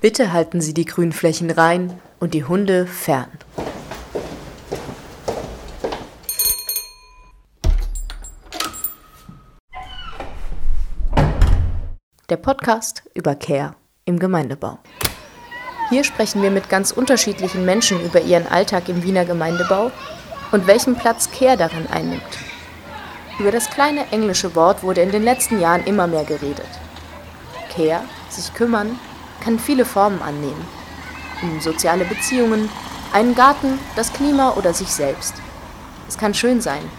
Bitte halten Sie die Grünflächen rein und die Hunde fern. Der Podcast über Care im Gemeindebau. Hier sprechen wir mit ganz unterschiedlichen Menschen über ihren Alltag im Wiener Gemeindebau und welchen Platz Care darin einnimmt. Über das kleine englische Wort wurde in den letzten Jahren immer mehr geredet. Care, sich kümmern, kann viele Formen annehmen. Um soziale Beziehungen, einen Garten, das Klima oder sich selbst. Es kann schön sein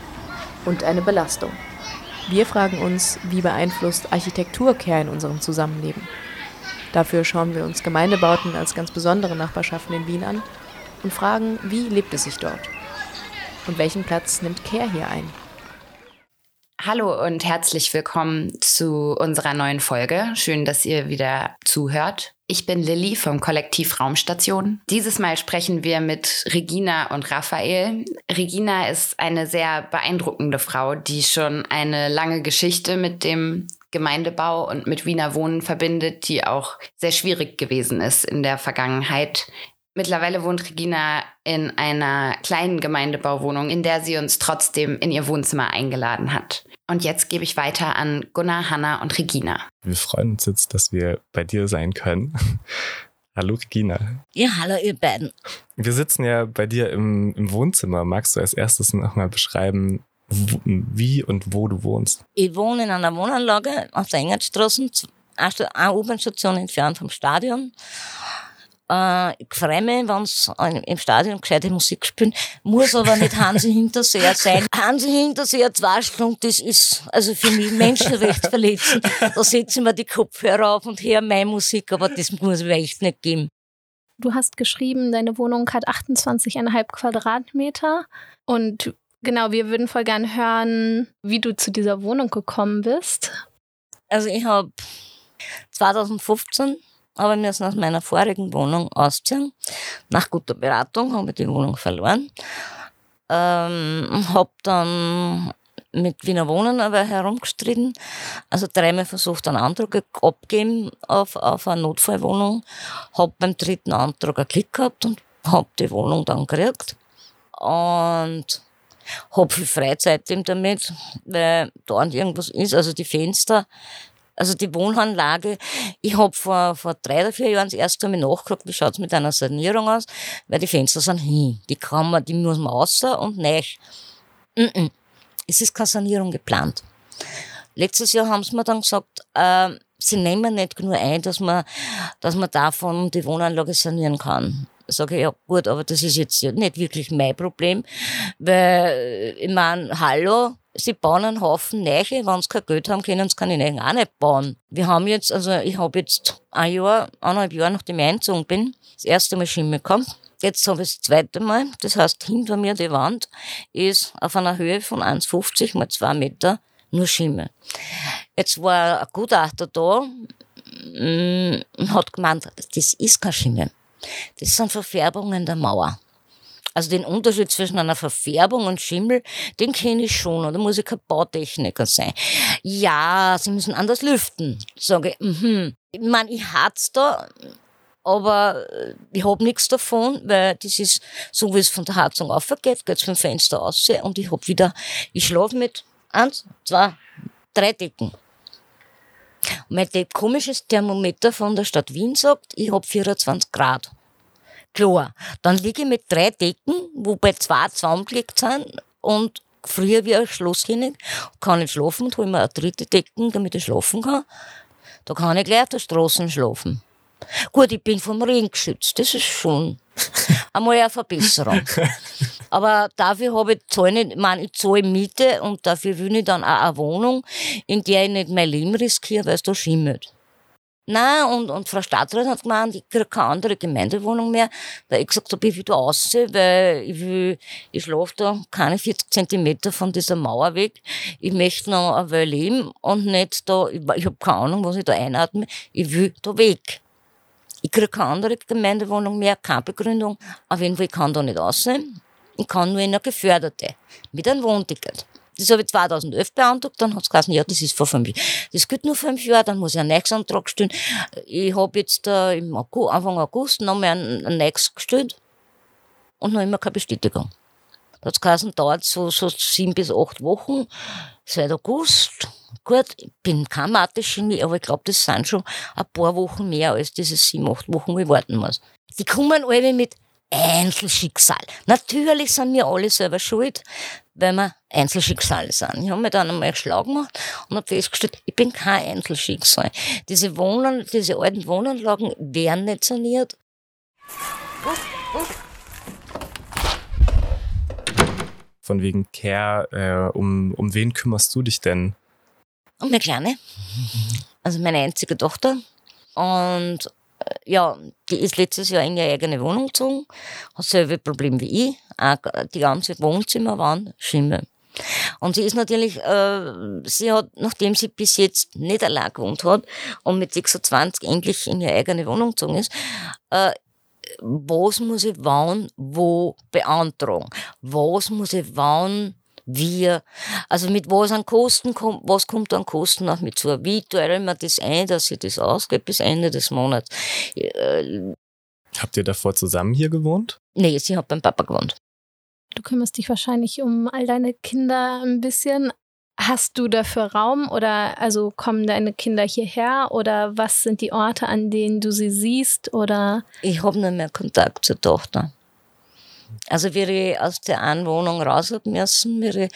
und eine Belastung. Wir fragen uns, wie beeinflusst Architektur Care in unserem Zusammenleben? Dafür schauen wir uns Gemeindebauten als ganz besondere Nachbarschaften in Wien an und fragen, wie lebt es sich dort? Und welchen Platz nimmt Care hier ein? Hallo und herzlich willkommen zu unserer neuen Folge. Schön, dass ihr wieder zuhört. Ich bin Lilly vom Kollektiv Raumstation. Dieses Mal sprechen wir mit Regina und Raphael. Regina ist eine sehr beeindruckende Frau, die schon eine lange Geschichte mit dem Gemeindebau und mit Wiener Wohnen verbindet, die auch sehr schwierig gewesen ist in der Vergangenheit. Mittlerweile wohnt Regina in einer kleinen Gemeindebauwohnung, in der sie uns trotzdem in ihr Wohnzimmer eingeladen hat. Und jetzt gebe ich weiter an Gunnar, Hanna und Regina. Wir freuen uns jetzt, dass wir bei dir sein können. hallo Regina. Ja, hallo ihr beiden. Wir sitzen ja bei dir im, im Wohnzimmer. Magst du als erstes nochmal beschreiben, wie und wo du wohnst? Ich wohne in einer Wohnanlage auf der Engertstraße, eine U-Bahn-Station entfernt vom Stadion. Äh, ich freue mich, wenn es im Stadion gescheite Musik spielen. Muss aber nicht Hansi Hinterseher sein. Hansi Hinterseher zwei Stunden, das ist also für mich menschenrechtsverletzend. Da setze ich mir die Kopfhörer auf und höre meine Musik, aber das muss mir echt nicht geben. Du hast geschrieben, deine Wohnung hat 28,5 Quadratmeter und genau, wir würden voll gern hören, wie du zu dieser Wohnung gekommen bist. Also ich habe 2015 aber wir müssen aus meiner vorigen Wohnung ausziehen. Nach guter Beratung habe ich die Wohnung verloren. Ähm, habe dann mit Wiener Wohnen aber herumgestritten. Also dreimal versucht, einen Antrag abgeben auf, auf eine Notfallwohnung. Habe beim dritten Antrag einen Klick gehabt und habe die Wohnung dann gekriegt. Und habe viel Freizeit damit, weil da irgendwas ist. Also die Fenster also die Wohnanlage, ich habe vor, vor drei oder vier Jahren das erste Mal nachgefragt, wie schaut's mit einer Sanierung aus, weil die Fenster sind hin. Die kann man, die muss man außer und -mm. Es ist keine Sanierung geplant. Letztes Jahr haben sie mir dann gesagt, äh, sie nehmen nicht nur ein, dass man, dass man davon die Wohnanlage sanieren kann. Sage ich, ja gut, aber das ist jetzt nicht wirklich mein Problem, weil ich meine, hallo, sie bauen einen Haufen Neiche, wenn sie kein Geld haben, können sie keine Neichen auch nicht bauen. Wir haben jetzt, also ich habe jetzt ein Jahr, eineinhalb Jahre, nachdem ich eingezogen bin, das erste Mal Schimmel gehabt. Jetzt habe ich das zweite Mal, das heißt, hinter mir die Wand ist auf einer Höhe von 1,50 mal 2 Meter nur Schimmel. Jetzt war ein Gutachter da und mm, hat gemeint, das ist kein Schimmel. Das sind Verfärbungen der Mauer. Also den Unterschied zwischen einer Verfärbung und Schimmel, den kenne ich schon. Und da muss ich kein Bautechniker sein. Ja, sie müssen anders lüften. Sage ich, mhm. Ich meine, ich hat's da, aber äh, ich hab nichts davon, weil das ist so, wie es von der Heizung aufgeht, geht's vom Fenster aus und ich hab wieder, ich schlafe mit eins, zwei, drei Decken. Mein komisches Thermometer von der Stadt Wien sagt, ich hab 24 Grad. Klar, dann liege ich mit drei Decken, wobei zwei zusammengelegt sind und früher wie ein Schlosskönig, kann ich schlafen und hole mir eine dritte Decken, damit ich schlafen kann. Da kann ich gleich auf der Straße schlafen. Gut, ich bin vom Regen geschützt, das ist schon einmal eine Verbesserung. Aber dafür habe ich, zahle ich, ich meine, ich zahle Miete und dafür will ich dann auch eine Wohnung, in der ich nicht mein Leben riskiere, weil es da schimmelt. Nein, und, und Frau Stadtrat hat gemeint, ich kriege keine andere Gemeindewohnung mehr, weil ich gesagt habe, ich will da raus, weil ich will, ich schlafe da keine 40 Zentimeter von dieser Mauer weg. Ich möchte noch eine Weile leben und nicht da, ich, ich habe keine Ahnung, was ich da einatme, ich will da weg. Ich kriege keine andere Gemeindewohnung mehr, keine Begründung. Auf jeden Fall, ich kann da nicht aussehen. Ich kann nur in eine geförderte, mit einem Wohnticket. Das habe ich 2011 beantragt, dann hat es gesagt, ja, das ist vor fünf Jahren. Das gilt nur fünf Jahre, dann muss ich einen Nächstantrag stellen. Ich habe jetzt äh, im August, Anfang August nochmal einen, einen Next gestellt und noch immer keine Bestätigung. Da hat es geheißen, dauert so, so sieben bis acht Wochen, seit August. Gut, ich bin kein Mathe-Genie, aber ich glaube, das sind schon ein paar Wochen mehr als diese sieben, acht Wochen, wo ich warten muss. Die kommen alle mit Einzelschicksal. Natürlich sind wir alle selber schuld, weil wir Einzelschicksale sind. Ich habe mir dann einmal schlau gemacht und habe festgestellt, ich bin kein Einzelschicksal. Diese Wohnen, diese alten Wohnanlagen werden nicht saniert. Von wegen Care, äh, um, um wen kümmerst du dich denn? Um meine Kleine. Also meine einzige Tochter. Und äh, ja, die ist letztes Jahr in ihre eigene Wohnung gezogen, hat selbe Problem wie ich. Auch die ganze Wohnzimmer waren Schimmel. Und sie ist natürlich, äh, sie hat, nachdem sie bis jetzt nicht allein gewohnt hat und mit 26 endlich in ihre eigene Wohnung gezogen ist, äh, was muss ich wann wo beantragen? Was muss ich wann wir, also mit was an Kosten kommt, was kommt an Kosten noch mit zu? Wie teure mir das ein, dass ich das ausgebe bis Ende des Monats? Äh, Habt ihr davor zusammen hier gewohnt? nee, sie hat beim Papa gewohnt. Du kümmerst dich wahrscheinlich um all deine Kinder ein bisschen. Hast du dafür Raum oder also kommen deine Kinder hierher oder was sind die Orte, an denen du sie siehst oder Ich habe nicht mehr Kontakt zur Tochter. Also, wie ich aus der einen Wohnung raus hab müssen, ich,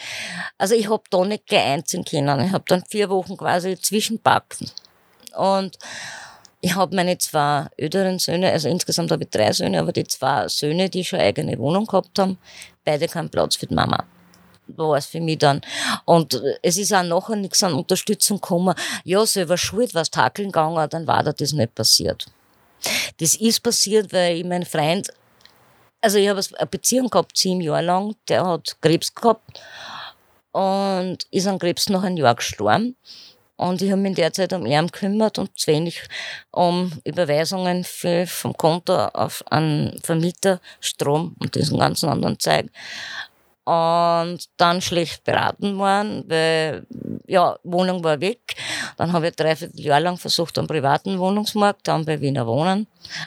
also ich hab da nicht gleich einziehen können. Ich hab dann vier Wochen quasi zwischenpacken. Und ich habe meine zwei älteren Söhne, also insgesamt habe ich drei Söhne, aber die zwei Söhne, die schon eigene Wohnung gehabt haben, beide keinen Platz für die Mama. War es für mich dann. Und es ist auch nachher nichts an Unterstützung gekommen. Ja, selber schuld, was takeln gegangen, dann war da das nicht passiert. Das ist passiert, weil ich meinen Freund, also ich habe eine Beziehung gehabt, sieben Jahre lang, der hat Krebs gehabt und ist an Krebs nach einem Jahr gestorben. Und ich habe mich in der Zeit um ihn gekümmert und zu wenig um Überweisungen für, vom Konto auf einen Vermieter, Strom und diesen ganzen anderen Zeug. Und dann schlecht beraten worden, weil, ja, Wohnung war weg. Dann habe ich dreiviertel Jahr lang versucht am privaten Wohnungsmarkt, dann bei Wiener Wohnen.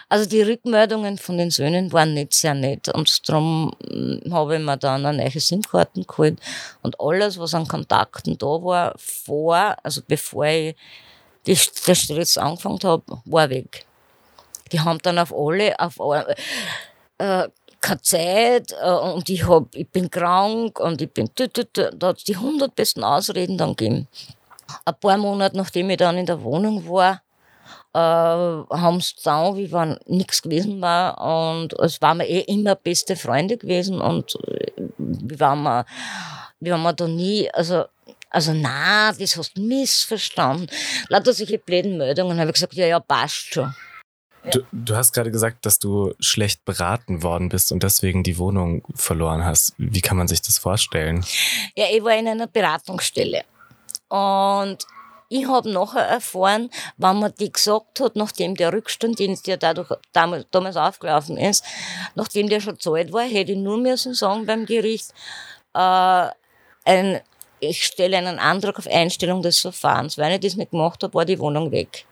Also die Rückmeldungen von den Söhnen waren nicht sehr nett und darum mm, habe ich mir dann eine neue SIM-Karten geholt und alles, was an Kontakten da war, vor, also bevor ich die, der Stress angefangen habe, war weg. Die haben dann auf alle, auf alle, äh, keine Zeit äh, und ich, hab, ich bin krank und ich bin, da hat die hundert besten Ausreden dann gegeben. Ein paar Monate nachdem ich dann in der Wohnung war, äh, haben sie dann, wie wenn nichts gewesen war und es waren wir eh immer beste Freunde gewesen und äh, wie waren wir, wir da nie, also also na, das hast du missverstanden. Lauter solche blöden Meldungen habe ich gesagt, ja, ja, passt schon. Du, du hast gerade gesagt, dass du schlecht beraten worden bist und deswegen die Wohnung verloren hast. Wie kann man sich das vorstellen? Ja, ich war in einer Beratungsstelle. Und ich habe nachher erfahren, wenn man die gesagt hat, nachdem der Rückstand, den der dadurch damals, damals aufgelaufen ist, nachdem der schon zahlt war, hätte ich nur müssen sagen beim Gericht, äh, ein, ich stelle einen Antrag auf Einstellung des Verfahrens. Weil ich das nicht gemacht habe, war die Wohnung weg.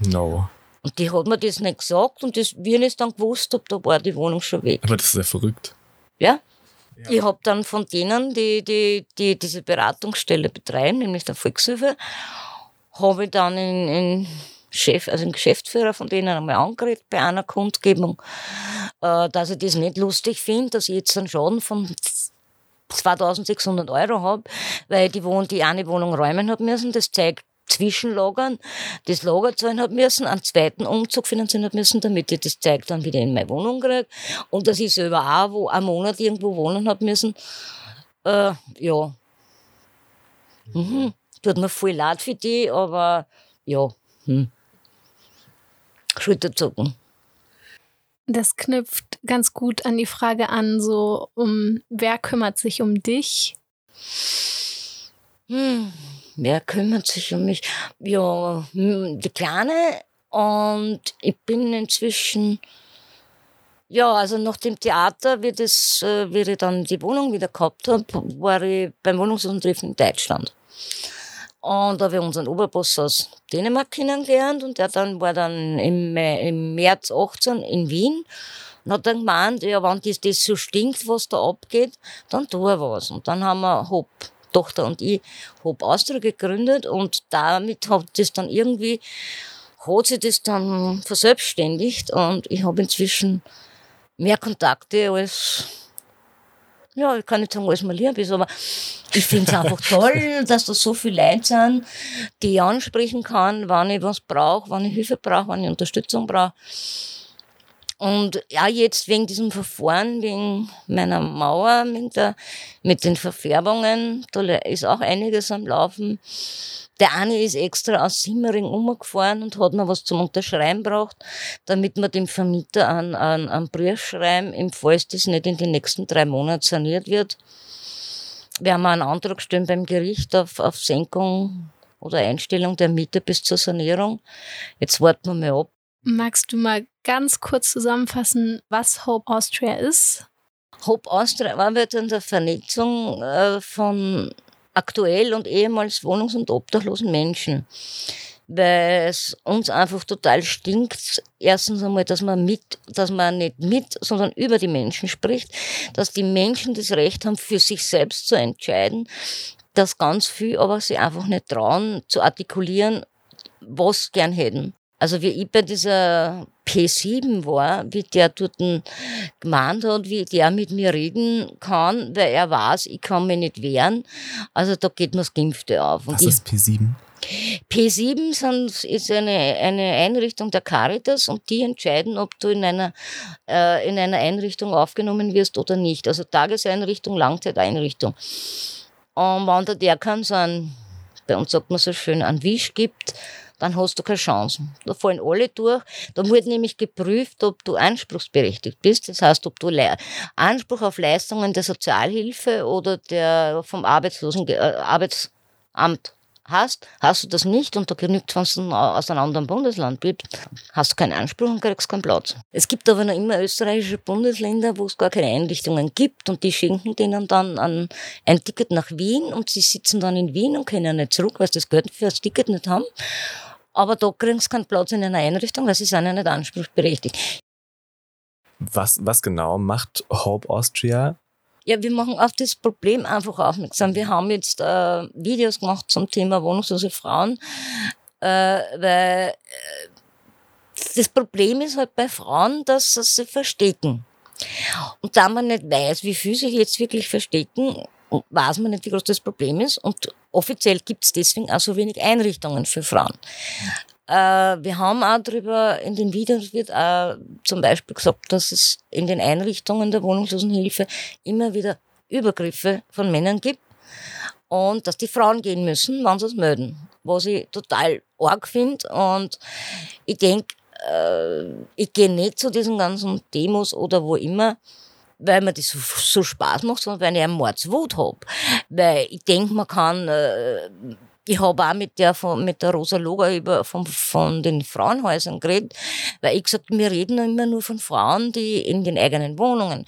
No. Und die hat mir das nicht gesagt und das, wie ich es dann gewusst habe, da war die Wohnung schon weg. Aber das ist ja verrückt. Ja? Ich habe dann von denen, die, die, die diese Beratungsstelle betreiben, nämlich der Volkshilfe, habe ich dann in, in Chef, also den Geschäftsführer von denen einmal angeredet bei einer Kundgebung, äh, dass ich das nicht lustig finde, dass ich jetzt einen Schaden von 2600 Euro habe, weil ich die, Wohn die eine Wohnung räumen habe müssen. Das zeigt Zwischenlagern, das Lager zahlen habe müssen, einen zweiten Umzug finanzieren habe müssen, damit ich das Zeug dann wieder in meine Wohnung kriege. Und dass ich selber auch wo, einen Monat irgendwo wohnen habe müssen. Äh, ja. Mhm. Tut mir voll leid für die, aber ja. Hm. Schulterzucken. das knüpft ganz gut an die Frage an, so um wer kümmert sich um dich? Hm. Wer kümmert sich um mich? Ja, hm, die Kleine und ich bin inzwischen Ja, also nach dem Theater, wie, das, äh, wie ich dann die Wohnung wieder gehabt habe, war ich beim Wohnungslosen-Treffen in Deutschland. Und da habe ich unseren Oberboss aus Dänemark kennengelernt und der dann war dann im, im März 18 in Wien und hat dann gemeint, ja, wenn das, das so stinkt, was da abgeht, dann tu er was. Und dann haben wir Hop, Tochter und ich, Hop Austria gegründet und damit hat das dann irgendwie, hat sich das dann verselbstständigt und ich habe inzwischen mehr Kontakte als ja, ich kann nicht sagen, alles mal lieb ist, aber ich finde es einfach toll, dass da so viele Leute sind, die ich ansprechen kann, wann ich was brauche, wann ich Hilfe brauche, wann ich Unterstützung brauche. Und ja, jetzt wegen diesem Verfahren, wegen meiner Mauer mit, der, mit den Verfärbungen, da ist auch einiges am Laufen. Der eine ist extra aus Simmering umgefahren und hat noch was zum Unterschreiben braucht, damit wir dem Vermieter einen, einen, einen Brief schreiben, im Fall das nicht in den nächsten drei Monaten saniert wird. Wir haben einen Antrag gestellt beim Gericht auf, auf Senkung oder Einstellung der Miete bis zur Sanierung. Jetzt warten wir mal ab. Magst du mal ganz kurz zusammenfassen, was Hope Austria ist? Hope Austria arbeitet an der Vernetzung äh, von aktuell und ehemals wohnungs- und obdachlosen Menschen. Weil es uns einfach total stinkt, erstens einmal, dass man mit, dass man nicht mit, sondern über die Menschen spricht, dass die Menschen das Recht haben, für sich selbst zu entscheiden, dass ganz viel aber sie einfach nicht trauen, zu artikulieren, was sie gern hätten. Also wie ich bei dieser P7 war, wie der dort gemeint hat, wie der mit mir reden kann, weil er weiß, ich kann mich nicht wehren. Also da geht mir das Gimpfte auf. Was ist P7? P7 sind, ist eine, eine Einrichtung der Caritas und die entscheiden, ob du in einer, äh, in einer Einrichtung aufgenommen wirst oder nicht. Also Tageseinrichtung, Langzeiteinrichtung. Und wenn der kann so ein, bei uns sagt man so schön, einen Wisch gibt, dann hast du keine Chance. Da fallen alle durch. Da wird nämlich geprüft, ob du anspruchsberechtigt bist. Das heißt, ob du Anspruch auf Leistungen der Sozialhilfe oder der vom Arbeitslosen, äh, Arbeitsamt hast, hast du das nicht und da genügt, wenn du aus einem anderen Bundesland bist, hast du keinen Anspruch und kriegst keinen Platz. Es gibt aber noch immer österreichische Bundesländer, wo es gar keine Einrichtungen gibt und die schenken denen dann ein, ein Ticket nach Wien und sie sitzen dann in Wien und können nicht zurück, weil sie das Geld für das Ticket nicht haben. Aber da kriegen sie keinen Platz in einer Einrichtung, weil sie sind ja nicht anspruchsberechtigt. Was, was genau macht Hope Austria? Ja, wir machen auf das Problem einfach aufmerksam. Wir haben jetzt äh, Videos gemacht zum Thema wohnungslose Frauen, äh, weil äh, das Problem ist halt bei Frauen, dass sie sich verstecken. Und da man nicht weiß, wie viel sich jetzt wirklich verstecken, weiß man nicht, wie groß das Problem ist. Und offiziell gibt es deswegen auch so wenig Einrichtungen für Frauen. Äh, wir haben auch darüber, in den Videos wird auch zum Beispiel gesagt, dass es in den Einrichtungen der Wohnungslosenhilfe immer wieder Übergriffe von Männern gibt und dass die Frauen gehen müssen, wenn sie es melden. Was ich total arg finde und ich denke, äh, ich gehe nicht zu diesen ganzen Demos oder wo immer, weil mir das so, so Spaß macht, sondern weil ich einen Mordswut habe. Weil ich denke, man kann äh, ich habe auch mit der, von, mit der Rosa Loger über, von, von den Frauenhäusern geredet, weil ich gesagt wir reden immer nur von Frauen, die in den eigenen Wohnungen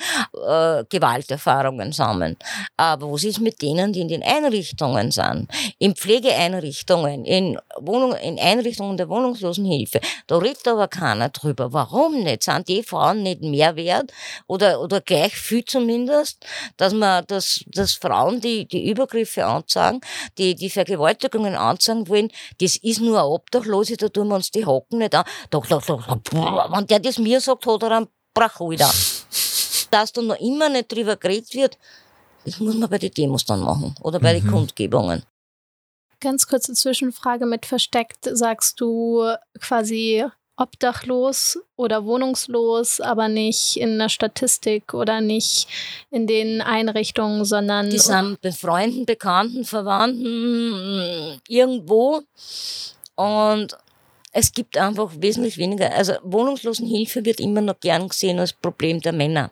äh, Gewalterfahrungen sammeln. Aber was ist mit denen, die in den Einrichtungen sind? In Pflegeeinrichtungen, in, Wohnung, in Einrichtungen der Wohnungslosenhilfe. Da redet aber keiner drüber. Warum nicht? Sind die Frauen nicht mehr wert? Oder, oder gleich viel zumindest, dass man, dass, dass Frauen, die, die Übergriffe anzeigen, die, die Vergewaltigungen Beschäftigungen anzeigen wollen, das ist nur eine Obdachlose, da tun wir uns die Hocken nicht an. Doch, doch, doch, wenn der das mir sagt, hat er einen Brachholder. Dass da noch immer nicht drüber geredet wird, das muss man bei den Demos dann machen oder bei mhm. den Kundgebungen. Ganz kurze Zwischenfrage mit versteckt. Sagst du quasi obdachlos oder wohnungslos, aber nicht in der Statistik oder nicht in den Einrichtungen, sondern. Die sind bei Freunden, Bekannten, Verwandten irgendwo. Und es gibt einfach wesentlich weniger. Also Wohnungslosenhilfe wird immer noch gern gesehen als Problem der Männer.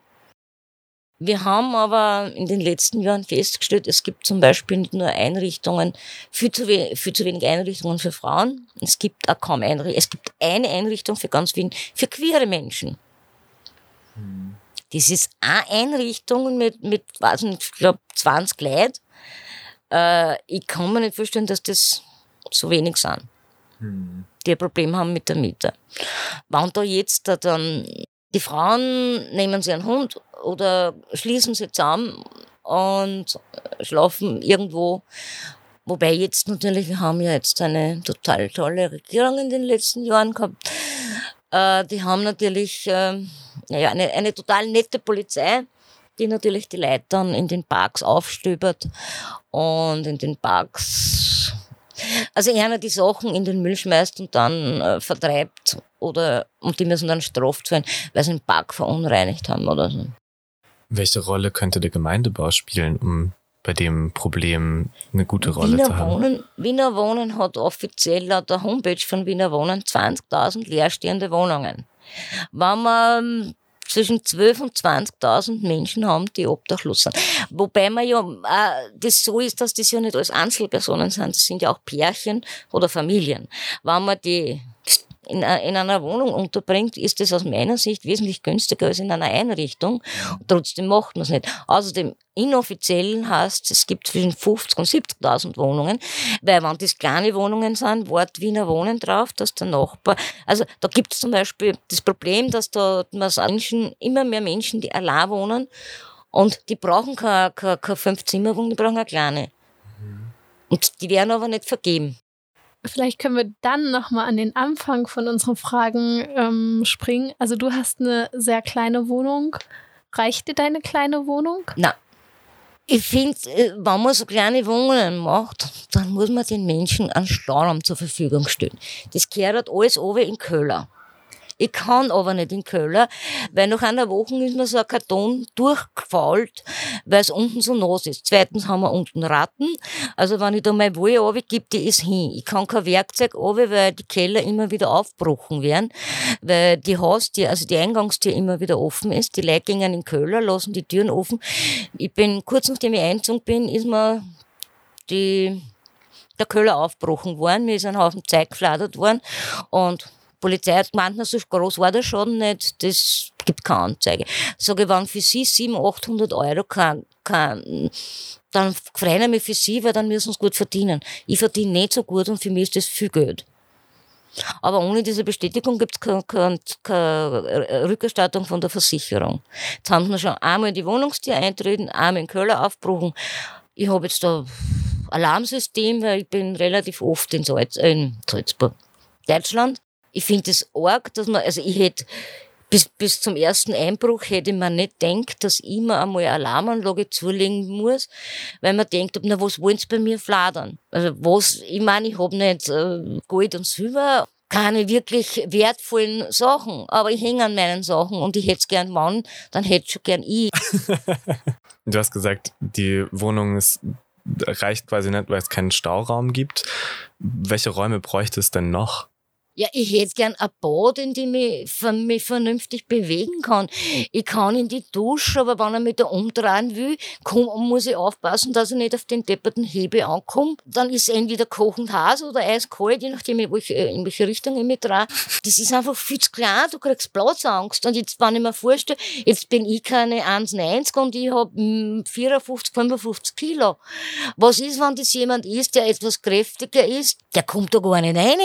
Wir haben aber in den letzten Jahren festgestellt, es gibt zum Beispiel nicht nur Einrichtungen, viel zu, we viel zu wenig Einrichtungen für Frauen. Es gibt auch kaum Einrichtungen. Es gibt eine Einrichtung für ganz wenig, für queere Menschen. Das ist eine Einrichtung mit, mit weiß nicht, ich glaube, 20 Leuten. Äh, ich kann mir nicht vorstellen, dass das so wenig sind, hm. die ein Problem haben mit der Miete. Wenn da jetzt da dann die Frauen nehmen sie einen Hund oder schließen sie zusammen und schlafen irgendwo. Wobei jetzt natürlich, wir haben ja jetzt eine total tolle Regierung in den letzten Jahren gehabt. Äh, die haben natürlich äh, naja, eine, eine total nette Polizei, die natürlich die Leute dann in den Parks aufstöbert und in den Parks also einer die Sachen in den Müll schmeißt und dann äh, vertreibt oder und die müssen dann straft werden, weil sie den Park verunreinigt haben oder so. Welche Rolle könnte der Gemeindebau spielen, um bei dem Problem eine gute Rolle Wiener zu haben? Wohnen, Wiener Wohnen hat offiziell laut der Homepage von Wiener Wohnen 20.000 leerstehende Wohnungen. Wenn man zwischen 12.000 und 20.000 Menschen haben, die obdachlos sind. Wobei man ja äh, das so ist, dass das ja nicht alles Einzelpersonen sind, das sind ja auch Pärchen oder Familien. Wenn man die in, in einer Wohnung unterbringt, ist das aus meiner Sicht wesentlich günstiger als in einer Einrichtung. Trotzdem macht man es nicht. Außerdem, inoffiziell heißt es gibt zwischen 50 und 70.000 Wohnungen, weil wenn das kleine Wohnungen sind, Wort Wiener Wohnen drauf, dass der Nachbar, also da gibt es zum Beispiel das Problem, dass da Menschen, immer mehr Menschen, die allein wohnen und die brauchen keine, keine, keine Fünf-Zimmer-Wohnung, die brauchen eine kleine. Und die werden aber nicht vergeben. Vielleicht können wir dann nochmal an den Anfang von unseren Fragen ähm, springen. Also du hast eine sehr kleine Wohnung. Reicht dir deine kleine Wohnung? Na, ich finde, äh, wenn man so kleine Wohnungen macht, dann muss man den Menschen einen Stauraum zur Verfügung stellen. Das gehört alles oben in Köller. Ich kann aber nicht in Köln, weil nach einer Woche ist mir so ein Karton durchgefault, weil es unten so nass ist. Zweitens haben wir unten Ratten. Also wenn ich da mal Wolle runtergebe, die ist hin. Ich kann kein Werkzeug runter, weil die Keller immer wieder aufgebrochen werden, weil die Haustür, also die Eingangstür immer wieder offen ist. Die Leute gehen in Keller, lassen die Türen offen. Ich bin, kurz nachdem ich eingezogen bin, ist mir die der Köller aufgebrochen worden, mir ist ein Haufen Zeug gefladert worden und Polizei hat gemeint, na, so groß war der Schaden nicht, das gibt keine Anzeige. Sage ich, wenn für Sie 700, 800 Euro kann, kann dann freuen ich mich für Sie, weil dann müssen Sie gut verdienen. Ich verdiene nicht so gut und für mich ist das viel Geld. Aber ohne diese Bestätigung gibt es keine, keine, keine, Rückerstattung von der Versicherung. Jetzt haben sie schon einmal in die Wohnungstür eintreten, einmal in Köln aufgebrochen. Ich habe jetzt da Alarmsystem, weil ich bin relativ oft in, Salz, äh, in Salzburg, Deutschland ich finde es arg, dass man, also ich hätte, bis, bis zum ersten Einbruch hätte man nicht gedacht, dass ich mir einmal eine Alarmanlage zulegen muss, weil man denkt, na, was wollen sie bei mir fladern? Also was, ich meine, ich habe nicht äh, Gold und Silber, keine wirklich wertvollen Sachen, aber ich hänge an meinen Sachen und ich hätte es gern wann, dann hätte schon gern ich. du hast gesagt, die Wohnung ist reicht quasi nicht, weil es keinen Stauraum gibt. Welche Räume bräuchte es denn noch? Ja, ich hätte gern ein Bad, in dem ich mich vernünftig bewegen kann. Ich kann in die Dusche, aber wenn er mich da umdrehen will, komm, muss ich aufpassen, dass ich nicht auf den depperten Hebe ankomme. Dann ist entweder kochend heiß oder eiskalt, je nachdem, in welche, in welche Richtung ich mich drehe. Das ist einfach viel zu klein, du kriegst Platzangst. Und jetzt, wenn ich mir vorstelle, jetzt bin ich keine 1,90 und ich habe 54, 55 Kilo. Was ist, wenn das jemand ist, der etwas kräftiger ist? Der kommt da gar nicht rein.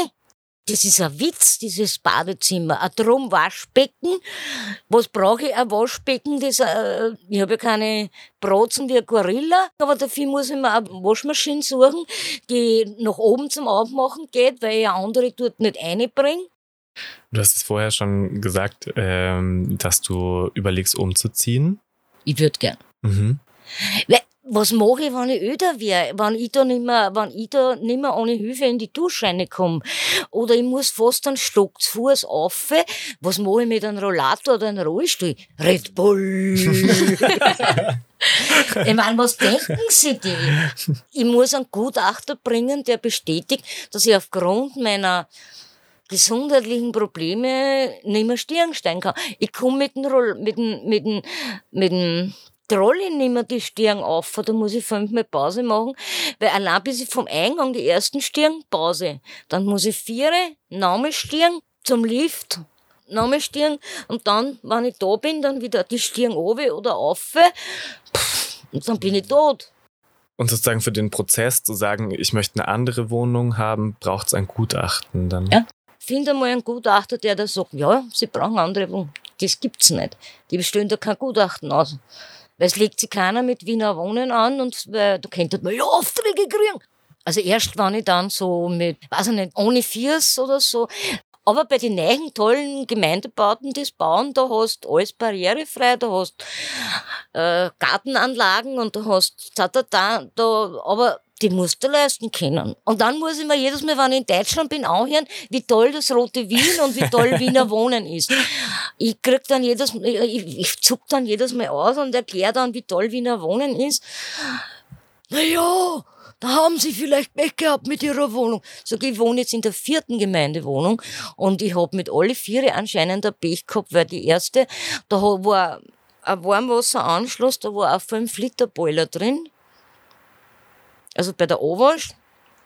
Das ist ein Witz, dieses Badezimmer. Ein Drum-Waschbecken. Was brauche ich? Ein Waschbecken, das, äh, ich habe ja keine Brotzen wie ein Gorilla, aber dafür muss ich mir eine Waschmaschine suchen, die nach oben zum Aufmachen geht, weil ich eine andere dort nicht einbringe. Du hast es vorher schon gesagt, ähm, dass du überlegst, umzuziehen. Ich würde gern. Mhm. Weil was mache ich, wenn ich öder wäre, wenn ich da nicht mehr, wenn ich da nicht mehr ohne Hilfe in die Dusche reinkomme? Oder ich muss fast einen Stock zu Fuß auf. Was mache ich mit einem Rollator oder einem Rollstuhl? Red Bull! ich meine, was denken Sie die? Ich muss einen Gutachter bringen, der bestätigt, dass ich aufgrund meiner gesundheitlichen Probleme nicht mehr Stirn steigen kann. Ich komme mit dem, Roll, mit dem, mit dem, mit dem troll ich nicht mehr die Stirn auf, da muss ich fünfmal Pause machen, weil allein bis ich vom Eingang die ersten Stirn Pause, dann muss ich vier, nochmal Stirn zum Lift, nochmal Stirn und dann, wenn ich da bin, dann wieder die Stirn oben oder auf und dann bin ich tot. Und sozusagen für den Prozess zu sagen, ich möchte eine andere Wohnung haben, braucht es ein Gutachten dann. Ja. Finde mal einen Gutachter, der da sagt, ja, Sie brauchen eine andere Wohnung. Das gibt's nicht. Die bestellen da kein Gutachten aus. Weil es legt sich keiner mit Wiener Wohnen an und weil, da könnte man ja Aufträge kriegen. Also erst wenn ich dann so mit, weiß ich nicht, ohne Viers oder so. Aber bei den neuen tollen Gemeindebauten, die es bauen, da hast alles barrierefrei, da hast äh, Gartenanlagen und da hast da, da, da, da, aber die musst du leisten können. Und dann muss ich mir jedes Mal, wenn ich in Deutschland bin, anhören, wie toll das Rote Wien und wie toll Wiener Wohnen ist. Ich krieg dann jedes, ich, ich zuck dann jedes Mal aus und erkläre dann, wie toll Wiener Wohnen ist. Naja, da haben Sie vielleicht Pech gehabt mit Ihrer Wohnung. Sag ich, wohne jetzt in der vierten Gemeindewohnung und ich hab mit alle vier anscheinend ein Pech gehabt, weil die erste, da war ein Warmwasseranschluss, da war ein 5-Liter-Boiler drin also bei der Ohrwasch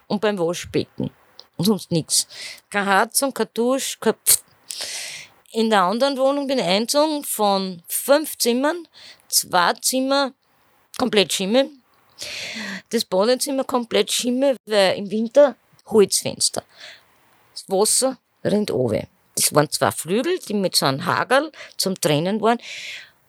und beim Waschbecken. Und sonst nichts. Keine Heizung, kein Dusch, kein Pft. In der anderen Wohnung bin ich eingezogen von fünf Zimmern, zwei Zimmer komplett Schimmel. Das Badezimmer komplett Schimmel, weil im Winter Holzfenster. Das Wasser rinnt oben. Das waren zwei Flügel, die mit so einem Hagel zum Trennen waren.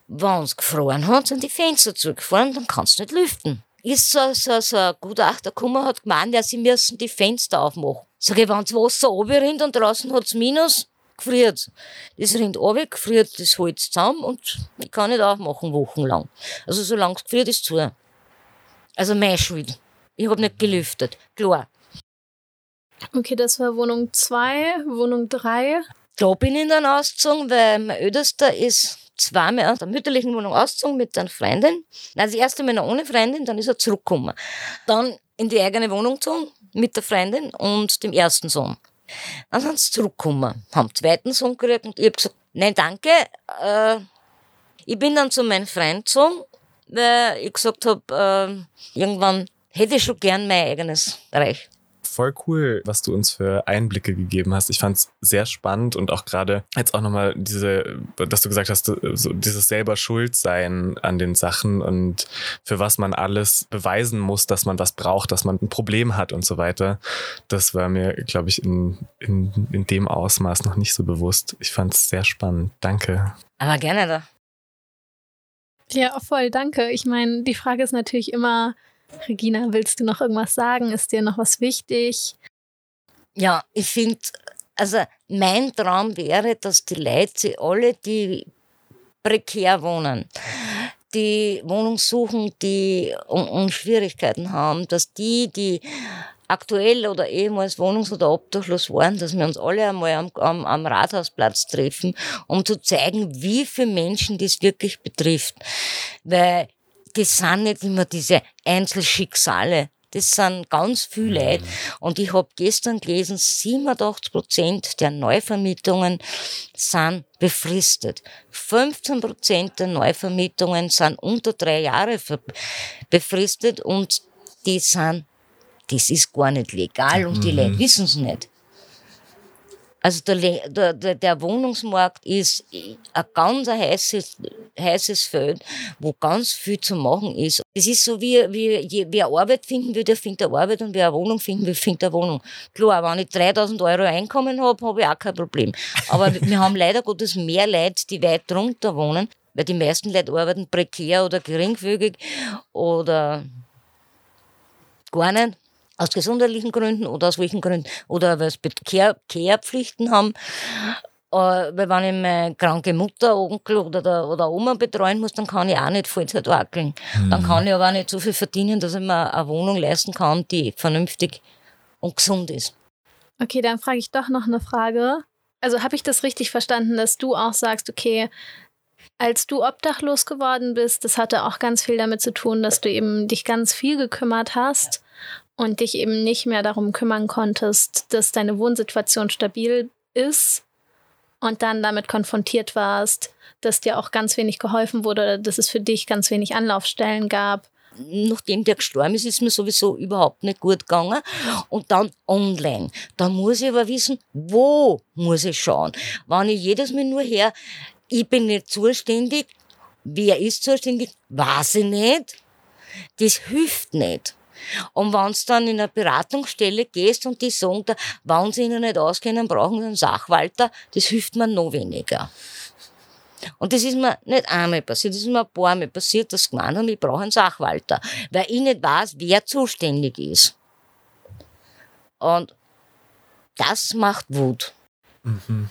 Wenn es gefroren hat, sind die Fenster zugefahren, dann kannst du nicht lüften ist so, so, so ein Gutachter gekommen, hat gemeint, ja, sie müssen die Fenster aufmachen. Sag ich, wenn das Wasser runterrinnt und draußen hat's Minus, gefriert. Das rinnt runter, gefriert das Holz zusammen und ich kann nicht aufmachen wochenlang. Also solange es gefriert ist, zu. Also mein Schuld. Ich hab nicht gelüftet. Klar. Okay, das war Wohnung 2, Wohnung 3. Da bin ich dann ausgezogen, weil mein Ältester ist zweimal aus der mütterlichen Wohnung ausgezogen mit einer Freundin. Also das erste Mal noch ohne Freundin, dann ist er zurückgekommen. Dann in die eigene Wohnung gezogen mit der Freundin und dem ersten Sohn. Dann sind sie zurückgekommen, haben den zweiten Sohn gekriegt und ich habe gesagt, nein, danke. Äh, ich bin dann zu meinem Freund gezogen, weil ich gesagt habe, äh, irgendwann hätte ich schon gern mein eigenes Reich voll cool, was du uns für Einblicke gegeben hast. Ich fand es sehr spannend und auch gerade jetzt auch nochmal diese, dass du gesagt hast, so dieses selber Schuld sein an den Sachen und für was man alles beweisen muss, dass man was braucht, dass man ein Problem hat und so weiter. Das war mir, glaube ich, in, in, in dem Ausmaß noch nicht so bewusst. Ich fand es sehr spannend. Danke. Aber gerne da. Ja, voll, danke. Ich meine, die Frage ist natürlich immer, Regina, willst du noch irgendwas sagen? Ist dir noch was wichtig? Ja, ich finde, also mein Traum wäre, dass die Leute, alle, die prekär wohnen, die Wohnung suchen, die um, um Schwierigkeiten haben, dass die, die aktuell oder ehemals wohnungs- oder obdachlos waren, dass wir uns alle einmal am, am, am Rathausplatz treffen, um zu zeigen, wie viele Menschen das wirklich betrifft. Weil das sind nicht immer diese Einzelschicksale. Das sind ganz viele mhm. Leute. Und ich habe gestern gelesen, 87 Prozent der Neuvermietungen sind befristet. 15 Prozent der Neuvermietungen sind unter drei Jahre befristet und die sind, das ist gar nicht legal und die Leute mhm. wissen es nicht. Also der, der, der Wohnungsmarkt ist ein ganz heißes, heißes Feld, wo ganz viel zu machen ist. Es ist so wie, wie wer Arbeit finden will, der findet eine Arbeit und wer eine Wohnung finden will, findet eine Wohnung. Klar, wenn ich 3000 Euro Einkommen habe, habe ich auch kein Problem. Aber wir haben leider Gottes mehr Leute, die weit drunter wohnen, weil die meisten Leute arbeiten prekär oder geringfügig oder gar nicht aus gesundheitlichen Gründen oder aus welchen Gründen, oder weil sie Kehrpflichten haben. Äh, weil wenn ich meine kranke Mutter, Onkel oder, der, oder Oma betreuen muss, dann kann ich auch nicht Vollzeit wackeln. Mhm. Dann kann ich aber auch nicht so viel verdienen, dass ich mir eine Wohnung leisten kann, die vernünftig und gesund ist. Okay, dann frage ich doch noch eine Frage. Also habe ich das richtig verstanden, dass du auch sagst, okay, als du obdachlos geworden bist, das hatte auch ganz viel damit zu tun, dass du eben dich ganz viel gekümmert hast und dich eben nicht mehr darum kümmern konntest, dass deine Wohnsituation stabil ist und dann damit konfrontiert warst, dass dir auch ganz wenig geholfen wurde oder dass es für dich ganz wenig Anlaufstellen gab nachdem der gestorben ist, ist mir sowieso überhaupt nicht gut gegangen. Und dann online. Da muss ich aber wissen, wo muss ich schauen. Wenn ich jedes Mal nur her, ich bin nicht zuständig, wer ist zuständig, weiß ich nicht. Das hilft nicht. Und wenn du dann in eine Beratungsstelle gehst und die sagen, da, wenn sie ihnen nicht auskennen, brauchen sie einen Sachwalter, das hilft mir noch weniger. Und das ist mir nicht einmal passiert, das ist mir ein paar Mal passiert, dass sie gemeint haben, ich brauche einen Sachwalter, weil ich nicht weiß, wer zuständig ist. Und das macht Wut. Mhm.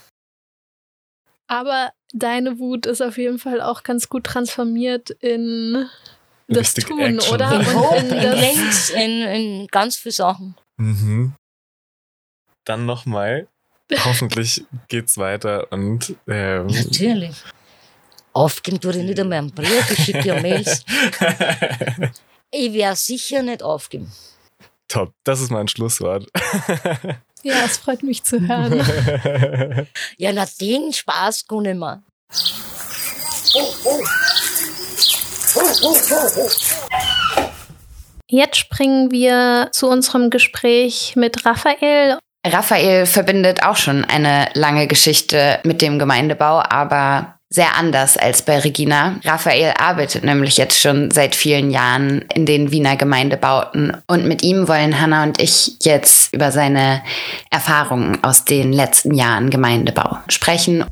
Aber deine Wut ist auf jeden Fall auch ganz gut transformiert in das Tun, Action. oder? Und in, das in, in ganz viele Sachen. Mhm. Dann nochmal. Hoffentlich geht's weiter und ähm, Natürlich. Aufgeben tue ich nicht einmal einen Brief, ich schicke ja Mails. Ich werde sicher nicht aufgeben. Top, das ist mein Schlusswort. Ja, es freut mich zu hören. ja, na, den Spaß kann ich mir. Oh, oh. Jetzt springen wir zu unserem Gespräch mit Raphael. Raphael verbindet auch schon eine lange Geschichte mit dem Gemeindebau, aber sehr anders als bei Regina. Raphael arbeitet nämlich jetzt schon seit vielen Jahren in den Wiener Gemeindebauten und mit ihm wollen Hanna und ich jetzt über seine Erfahrungen aus den letzten Jahren Gemeindebau sprechen.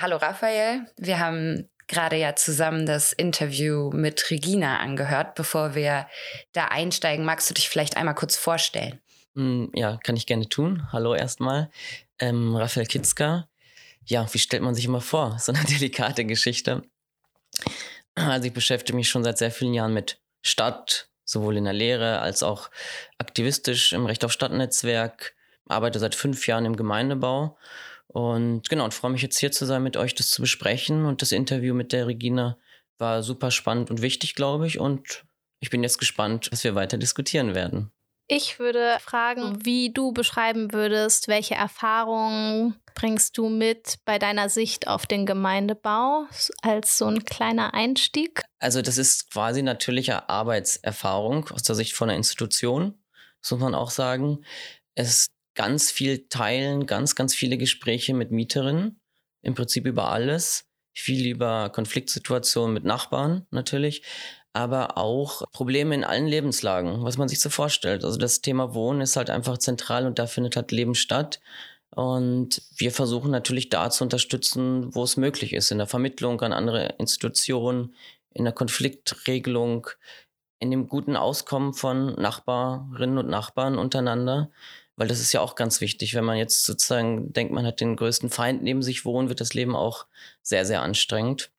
Hallo Raphael, wir haben gerade ja zusammen das Interview mit Regina angehört. Bevor wir da einsteigen, magst du dich vielleicht einmal kurz vorstellen? Hm, ja, kann ich gerne tun. Hallo erstmal. Ähm, Raphael Kitzka. Ja, wie stellt man sich immer vor? So eine delikate Geschichte. Also ich beschäftige mich schon seit sehr vielen Jahren mit Stadt, sowohl in der Lehre als auch aktivistisch im Recht auf Stadtnetzwerk, arbeite seit fünf Jahren im Gemeindebau und genau, und freue mich jetzt hier zu sein, mit euch das zu besprechen. Und das Interview mit der Regina war super spannend und wichtig, glaube ich. Und ich bin jetzt gespannt, was wir weiter diskutieren werden. Ich würde fragen, wie du beschreiben würdest, welche Erfahrungen bringst du mit bei deiner Sicht auf den Gemeindebau als so ein kleiner Einstieg? Also das ist quasi natürliche Arbeitserfahrung aus der Sicht von einer Institution, muss man auch sagen. Es ganz viel teilen, ganz, ganz viele Gespräche mit Mieterinnen, im Prinzip über alles, viel über Konfliktsituationen mit Nachbarn natürlich, aber auch Probleme in allen Lebenslagen, was man sich so vorstellt. Also das Thema Wohnen ist halt einfach zentral und da findet halt Leben statt. Und wir versuchen natürlich da zu unterstützen, wo es möglich ist, in der Vermittlung an andere Institutionen, in der Konfliktregelung, in dem guten Auskommen von Nachbarinnen und Nachbarn untereinander. Weil das ist ja auch ganz wichtig. Wenn man jetzt sozusagen denkt, man hat den größten Feind neben sich wohnen, wird das Leben auch sehr, sehr anstrengend.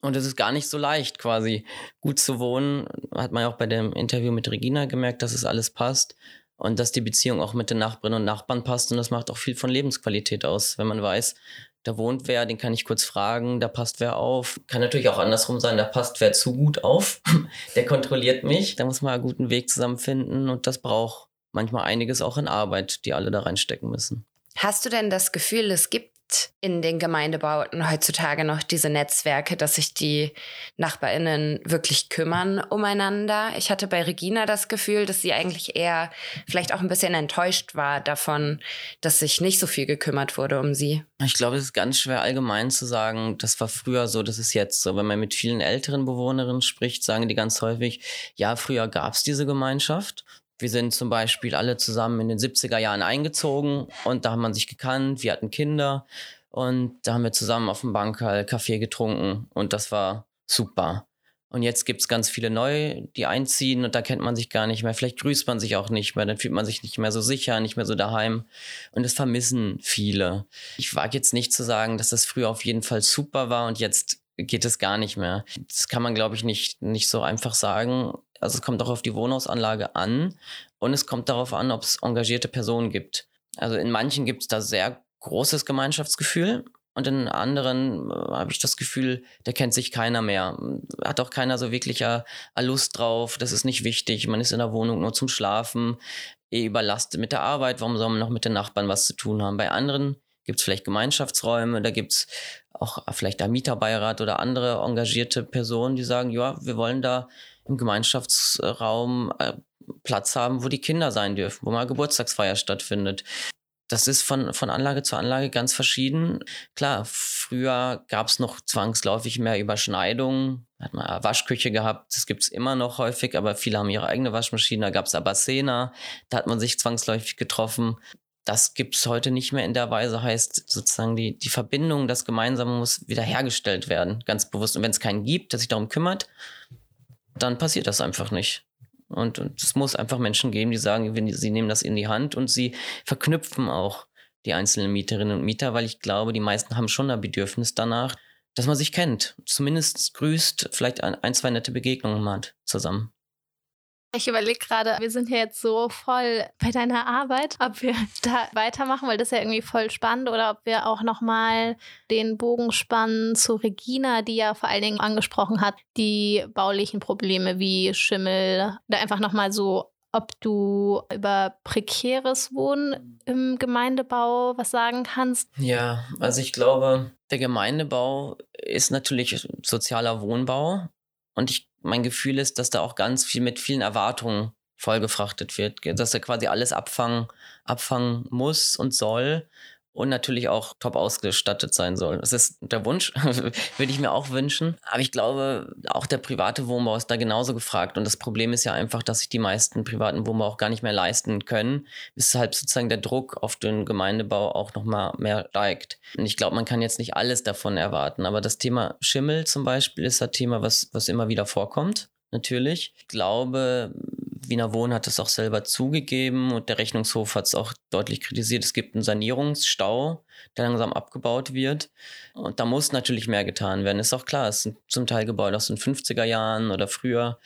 Und es ist gar nicht so leicht, quasi gut zu wohnen. Hat man ja auch bei dem Interview mit Regina gemerkt, dass es alles passt und dass die Beziehung auch mit den Nachbarinnen und Nachbarn passt. Und das macht auch viel von Lebensqualität aus, wenn man weiß, da wohnt wer, den kann ich kurz fragen, da passt wer auf. Kann natürlich auch andersrum sein, da passt wer zu gut auf, der kontrolliert mich. Da muss man einen guten Weg zusammenfinden und das braucht manchmal einiges auch in Arbeit, die alle da reinstecken müssen. Hast du denn das Gefühl, es gibt in den Gemeindebauten heutzutage noch diese Netzwerke, dass sich die NachbarInnen wirklich kümmern umeinander. Ich hatte bei Regina das Gefühl, dass sie eigentlich eher vielleicht auch ein bisschen enttäuscht war davon, dass sich nicht so viel gekümmert wurde um sie. Ich glaube, es ist ganz schwer allgemein zu sagen, das war früher so, das ist jetzt so. Wenn man mit vielen älteren Bewohnerinnen spricht, sagen die ganz häufig, ja, früher gab es diese Gemeinschaft. Wir sind zum Beispiel alle zusammen in den 70er Jahren eingezogen und da haben man sich gekannt, wir hatten Kinder und da haben wir zusammen auf dem Bankerl Kaffee getrunken und das war super. Und jetzt gibt es ganz viele neu, die einziehen und da kennt man sich gar nicht mehr. Vielleicht grüßt man sich auch nicht mehr, dann fühlt man sich nicht mehr so sicher, nicht mehr so daheim. Und das vermissen viele. Ich wage jetzt nicht zu sagen, dass das früher auf jeden Fall super war und jetzt geht es gar nicht mehr. Das kann man, glaube ich, nicht, nicht so einfach sagen. Also es kommt auch auf die Wohnhausanlage an und es kommt darauf an, ob es engagierte Personen gibt. Also in manchen gibt es da sehr großes Gemeinschaftsgefühl und in anderen äh, habe ich das Gefühl, da kennt sich keiner mehr. Hat auch keiner so wirklich äh, Lust drauf. Das ist nicht wichtig. Man ist in der Wohnung nur zum Schlafen, eh überlastet mit der Arbeit. Warum soll man noch mit den Nachbarn was zu tun haben? Bei anderen gibt es vielleicht Gemeinschaftsräume, da gibt es auch vielleicht ein Mieterbeirat oder andere engagierte Personen, die sagen, ja, wir wollen da im Gemeinschaftsraum äh, Platz haben, wo die Kinder sein dürfen, wo mal Geburtstagsfeier stattfindet. Das ist von, von Anlage zu Anlage ganz verschieden. Klar, früher gab es noch zwangsläufig mehr Überschneidungen. Hat man Waschküche gehabt, das gibt es immer noch häufig, aber viele haben ihre eigene Waschmaschine. Da gab es Abasena, da hat man sich zwangsläufig getroffen. Das gibt es heute nicht mehr in der Weise, heißt sozusagen die, die Verbindung, das Gemeinsame muss wiederhergestellt werden, ganz bewusst. Und wenn es keinen gibt, der sich darum kümmert, dann passiert das einfach nicht. Und, und es muss einfach Menschen geben, die sagen, sie nehmen das in die Hand und sie verknüpfen auch die einzelnen Mieterinnen und Mieter, weil ich glaube, die meisten haben schon ein Bedürfnis danach, dass man sich kennt, zumindest grüßt, vielleicht ein, ein zwei nette Begegnungen hat zusammen. Ich überlege gerade, wir sind ja jetzt so voll bei deiner Arbeit, ob wir da weitermachen, weil das ist ja irgendwie voll spannend oder ob wir auch nochmal den Bogen spannen zu Regina, die ja vor allen Dingen angesprochen hat, die baulichen Probleme wie Schimmel, da einfach nochmal so ob du über prekäres Wohnen im Gemeindebau was sagen kannst. Ja, also ich glaube, der Gemeindebau ist natürlich sozialer Wohnbau und ich mein Gefühl ist, dass da auch ganz viel mit vielen Erwartungen vollgefrachtet wird, dass er quasi alles abfangen, abfangen muss und soll und natürlich auch top ausgestattet sein soll. Das ist der Wunsch, würde ich mir auch wünschen. Aber ich glaube, auch der private Wohnbau ist da genauso gefragt. Und das Problem ist ja einfach, dass sich die meisten privaten Wohnbau auch gar nicht mehr leisten können, weshalb sozusagen der Druck auf den Gemeindebau auch nochmal mehr steigt. Und ich glaube, man kann jetzt nicht alles davon erwarten. Aber das Thema Schimmel zum Beispiel ist ein Thema, was, was immer wieder vorkommt natürlich. Ich glaube, Wiener Wohnen hat es auch selber zugegeben und der Rechnungshof hat es auch deutlich kritisiert. Es gibt einen Sanierungsstau, der langsam abgebaut wird. Und da muss natürlich mehr getan werden. Ist auch klar, es sind zum Teil Gebäude aus den 50er Jahren oder früher.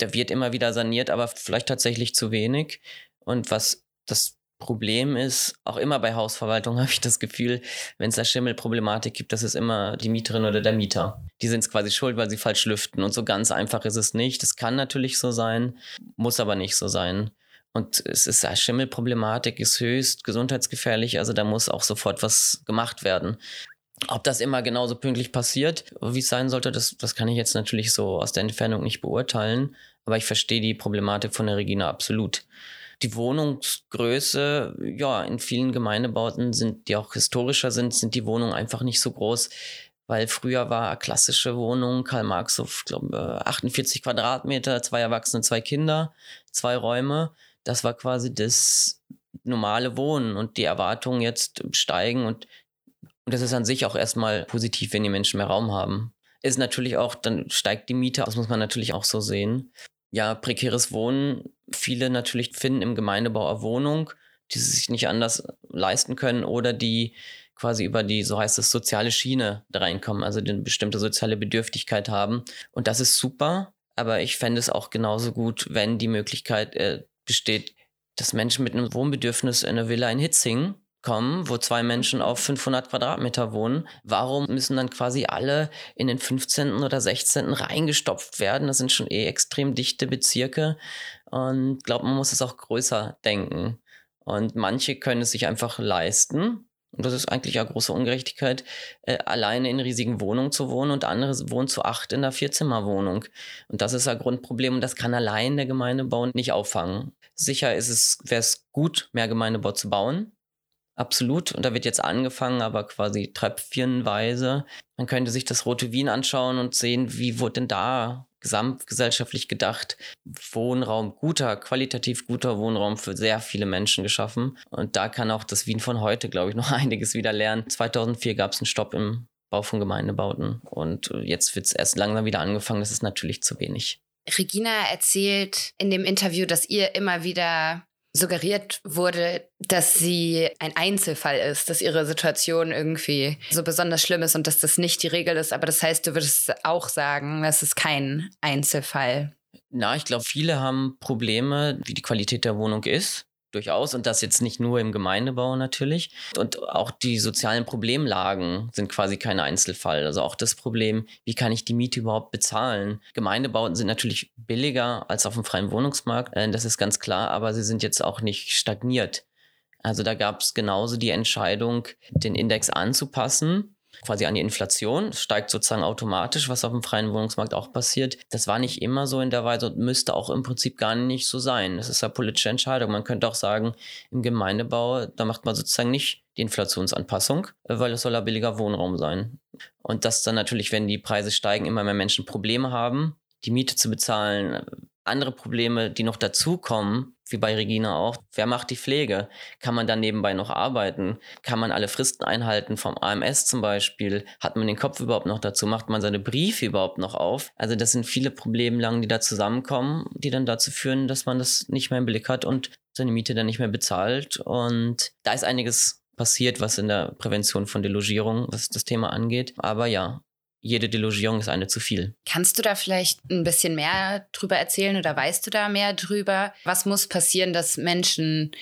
Der wird immer wieder saniert, aber vielleicht tatsächlich zu wenig. Und was das Problem ist, auch immer bei Hausverwaltung habe ich das Gefühl, wenn es da Schimmelproblematik gibt, das ist immer die Mieterin oder der Mieter. Die sind es quasi schuld, weil sie falsch lüften. Und so ganz einfach ist es nicht. Das kann natürlich so sein, muss aber nicht so sein. Und es ist Schimmelproblematik ist höchst gesundheitsgefährlich, also da muss auch sofort was gemacht werden. Ob das immer genauso pünktlich passiert, wie es sein sollte, das, das kann ich jetzt natürlich so aus der Entfernung nicht beurteilen. Aber ich verstehe die Problematik von der Regina absolut die Wohnungsgröße, ja, in vielen Gemeindebauten sind, die auch historischer sind, sind die Wohnungen einfach nicht so groß. Weil früher war klassische Wohnung, Karl Marx auf, glaube 48 Quadratmeter, zwei Erwachsene, zwei Kinder, zwei Räume. Das war quasi das normale Wohnen und die Erwartungen jetzt steigen und, und das ist an sich auch erstmal positiv, wenn die Menschen mehr Raum haben. Ist natürlich auch, dann steigt die Miete, das muss man natürlich auch so sehen ja, prekäres Wohnen. Viele natürlich finden im Gemeindebau eine Wohnung, die sie sich nicht anders leisten können oder die quasi über die, so heißt es, soziale Schiene da reinkommen, also eine bestimmte soziale Bedürftigkeit haben. Und das ist super, aber ich fände es auch genauso gut, wenn die Möglichkeit äh, besteht, dass Menschen mit einem Wohnbedürfnis in eine Villa in Hitzing kommen, wo zwei Menschen auf 500 Quadratmeter wohnen, warum müssen dann quasi alle in den 15. oder 16. reingestopft werden? Das sind schon eh extrem dichte Bezirke und ich glaube, man muss es auch größer denken. Und manche können es sich einfach leisten. Und das ist eigentlich eine große Ungerechtigkeit, äh, alleine in riesigen Wohnungen zu wohnen und andere wohnen zu acht in einer Vierzimmerwohnung. Und das ist ein Grundproblem und das kann allein der Gemeindebau nicht auffangen. Sicher ist es, wäre es gut, mehr Gemeindebau zu bauen, Absolut. Und da wird jetzt angefangen, aber quasi tröpfchenweise. Man könnte sich das Rote Wien anschauen und sehen, wie wurde denn da gesamtgesellschaftlich gedacht Wohnraum, guter, qualitativ guter Wohnraum für sehr viele Menschen geschaffen. Und da kann auch das Wien von heute, glaube ich, noch einiges wieder lernen. 2004 gab es einen Stopp im Bau von Gemeindebauten und jetzt wird es erst langsam wieder angefangen. Das ist natürlich zu wenig. Regina erzählt in dem Interview, dass ihr immer wieder suggeriert wurde, dass sie ein Einzelfall ist, dass ihre Situation irgendwie so besonders schlimm ist und dass das nicht die Regel ist. Aber das heißt, du würdest auch sagen, das ist kein Einzelfall. Na, ich glaube, viele haben Probleme, wie die Qualität der Wohnung ist durchaus und das jetzt nicht nur im Gemeindebau natürlich. Und auch die sozialen Problemlagen sind quasi kein Einzelfall. Also auch das Problem, wie kann ich die Miete überhaupt bezahlen? Gemeindebauten sind natürlich billiger als auf dem freien Wohnungsmarkt, äh, das ist ganz klar, aber sie sind jetzt auch nicht stagniert. Also da gab es genauso die Entscheidung, den Index anzupassen quasi an die Inflation. Steigt sozusagen automatisch, was auf dem freien Wohnungsmarkt auch passiert. Das war nicht immer so in der Weise und müsste auch im Prinzip gar nicht so sein. Das ist eine politische Entscheidung. Man könnte auch sagen, im Gemeindebau, da macht man sozusagen nicht die Inflationsanpassung, weil es soll ja billiger Wohnraum sein. Und dass dann natürlich, wenn die Preise steigen, immer mehr Menschen Probleme haben, die Miete zu bezahlen, andere Probleme, die noch dazukommen, wie bei Regina auch. Wer macht die Pflege? Kann man dann nebenbei noch arbeiten? Kann man alle Fristen einhalten vom AMS zum Beispiel? Hat man den Kopf überhaupt noch dazu? Macht man seine Briefe überhaupt noch auf? Also das sind viele Problemlagen, die da zusammenkommen, die dann dazu führen, dass man das nicht mehr im Blick hat und seine Miete dann nicht mehr bezahlt. Und da ist einiges passiert, was in der Prävention von Delogierung, was das Thema angeht. Aber ja, jede Delogierung ist eine zu viel. Kannst du da vielleicht ein bisschen mehr drüber erzählen oder weißt du da mehr drüber? Was muss passieren, dass Menschen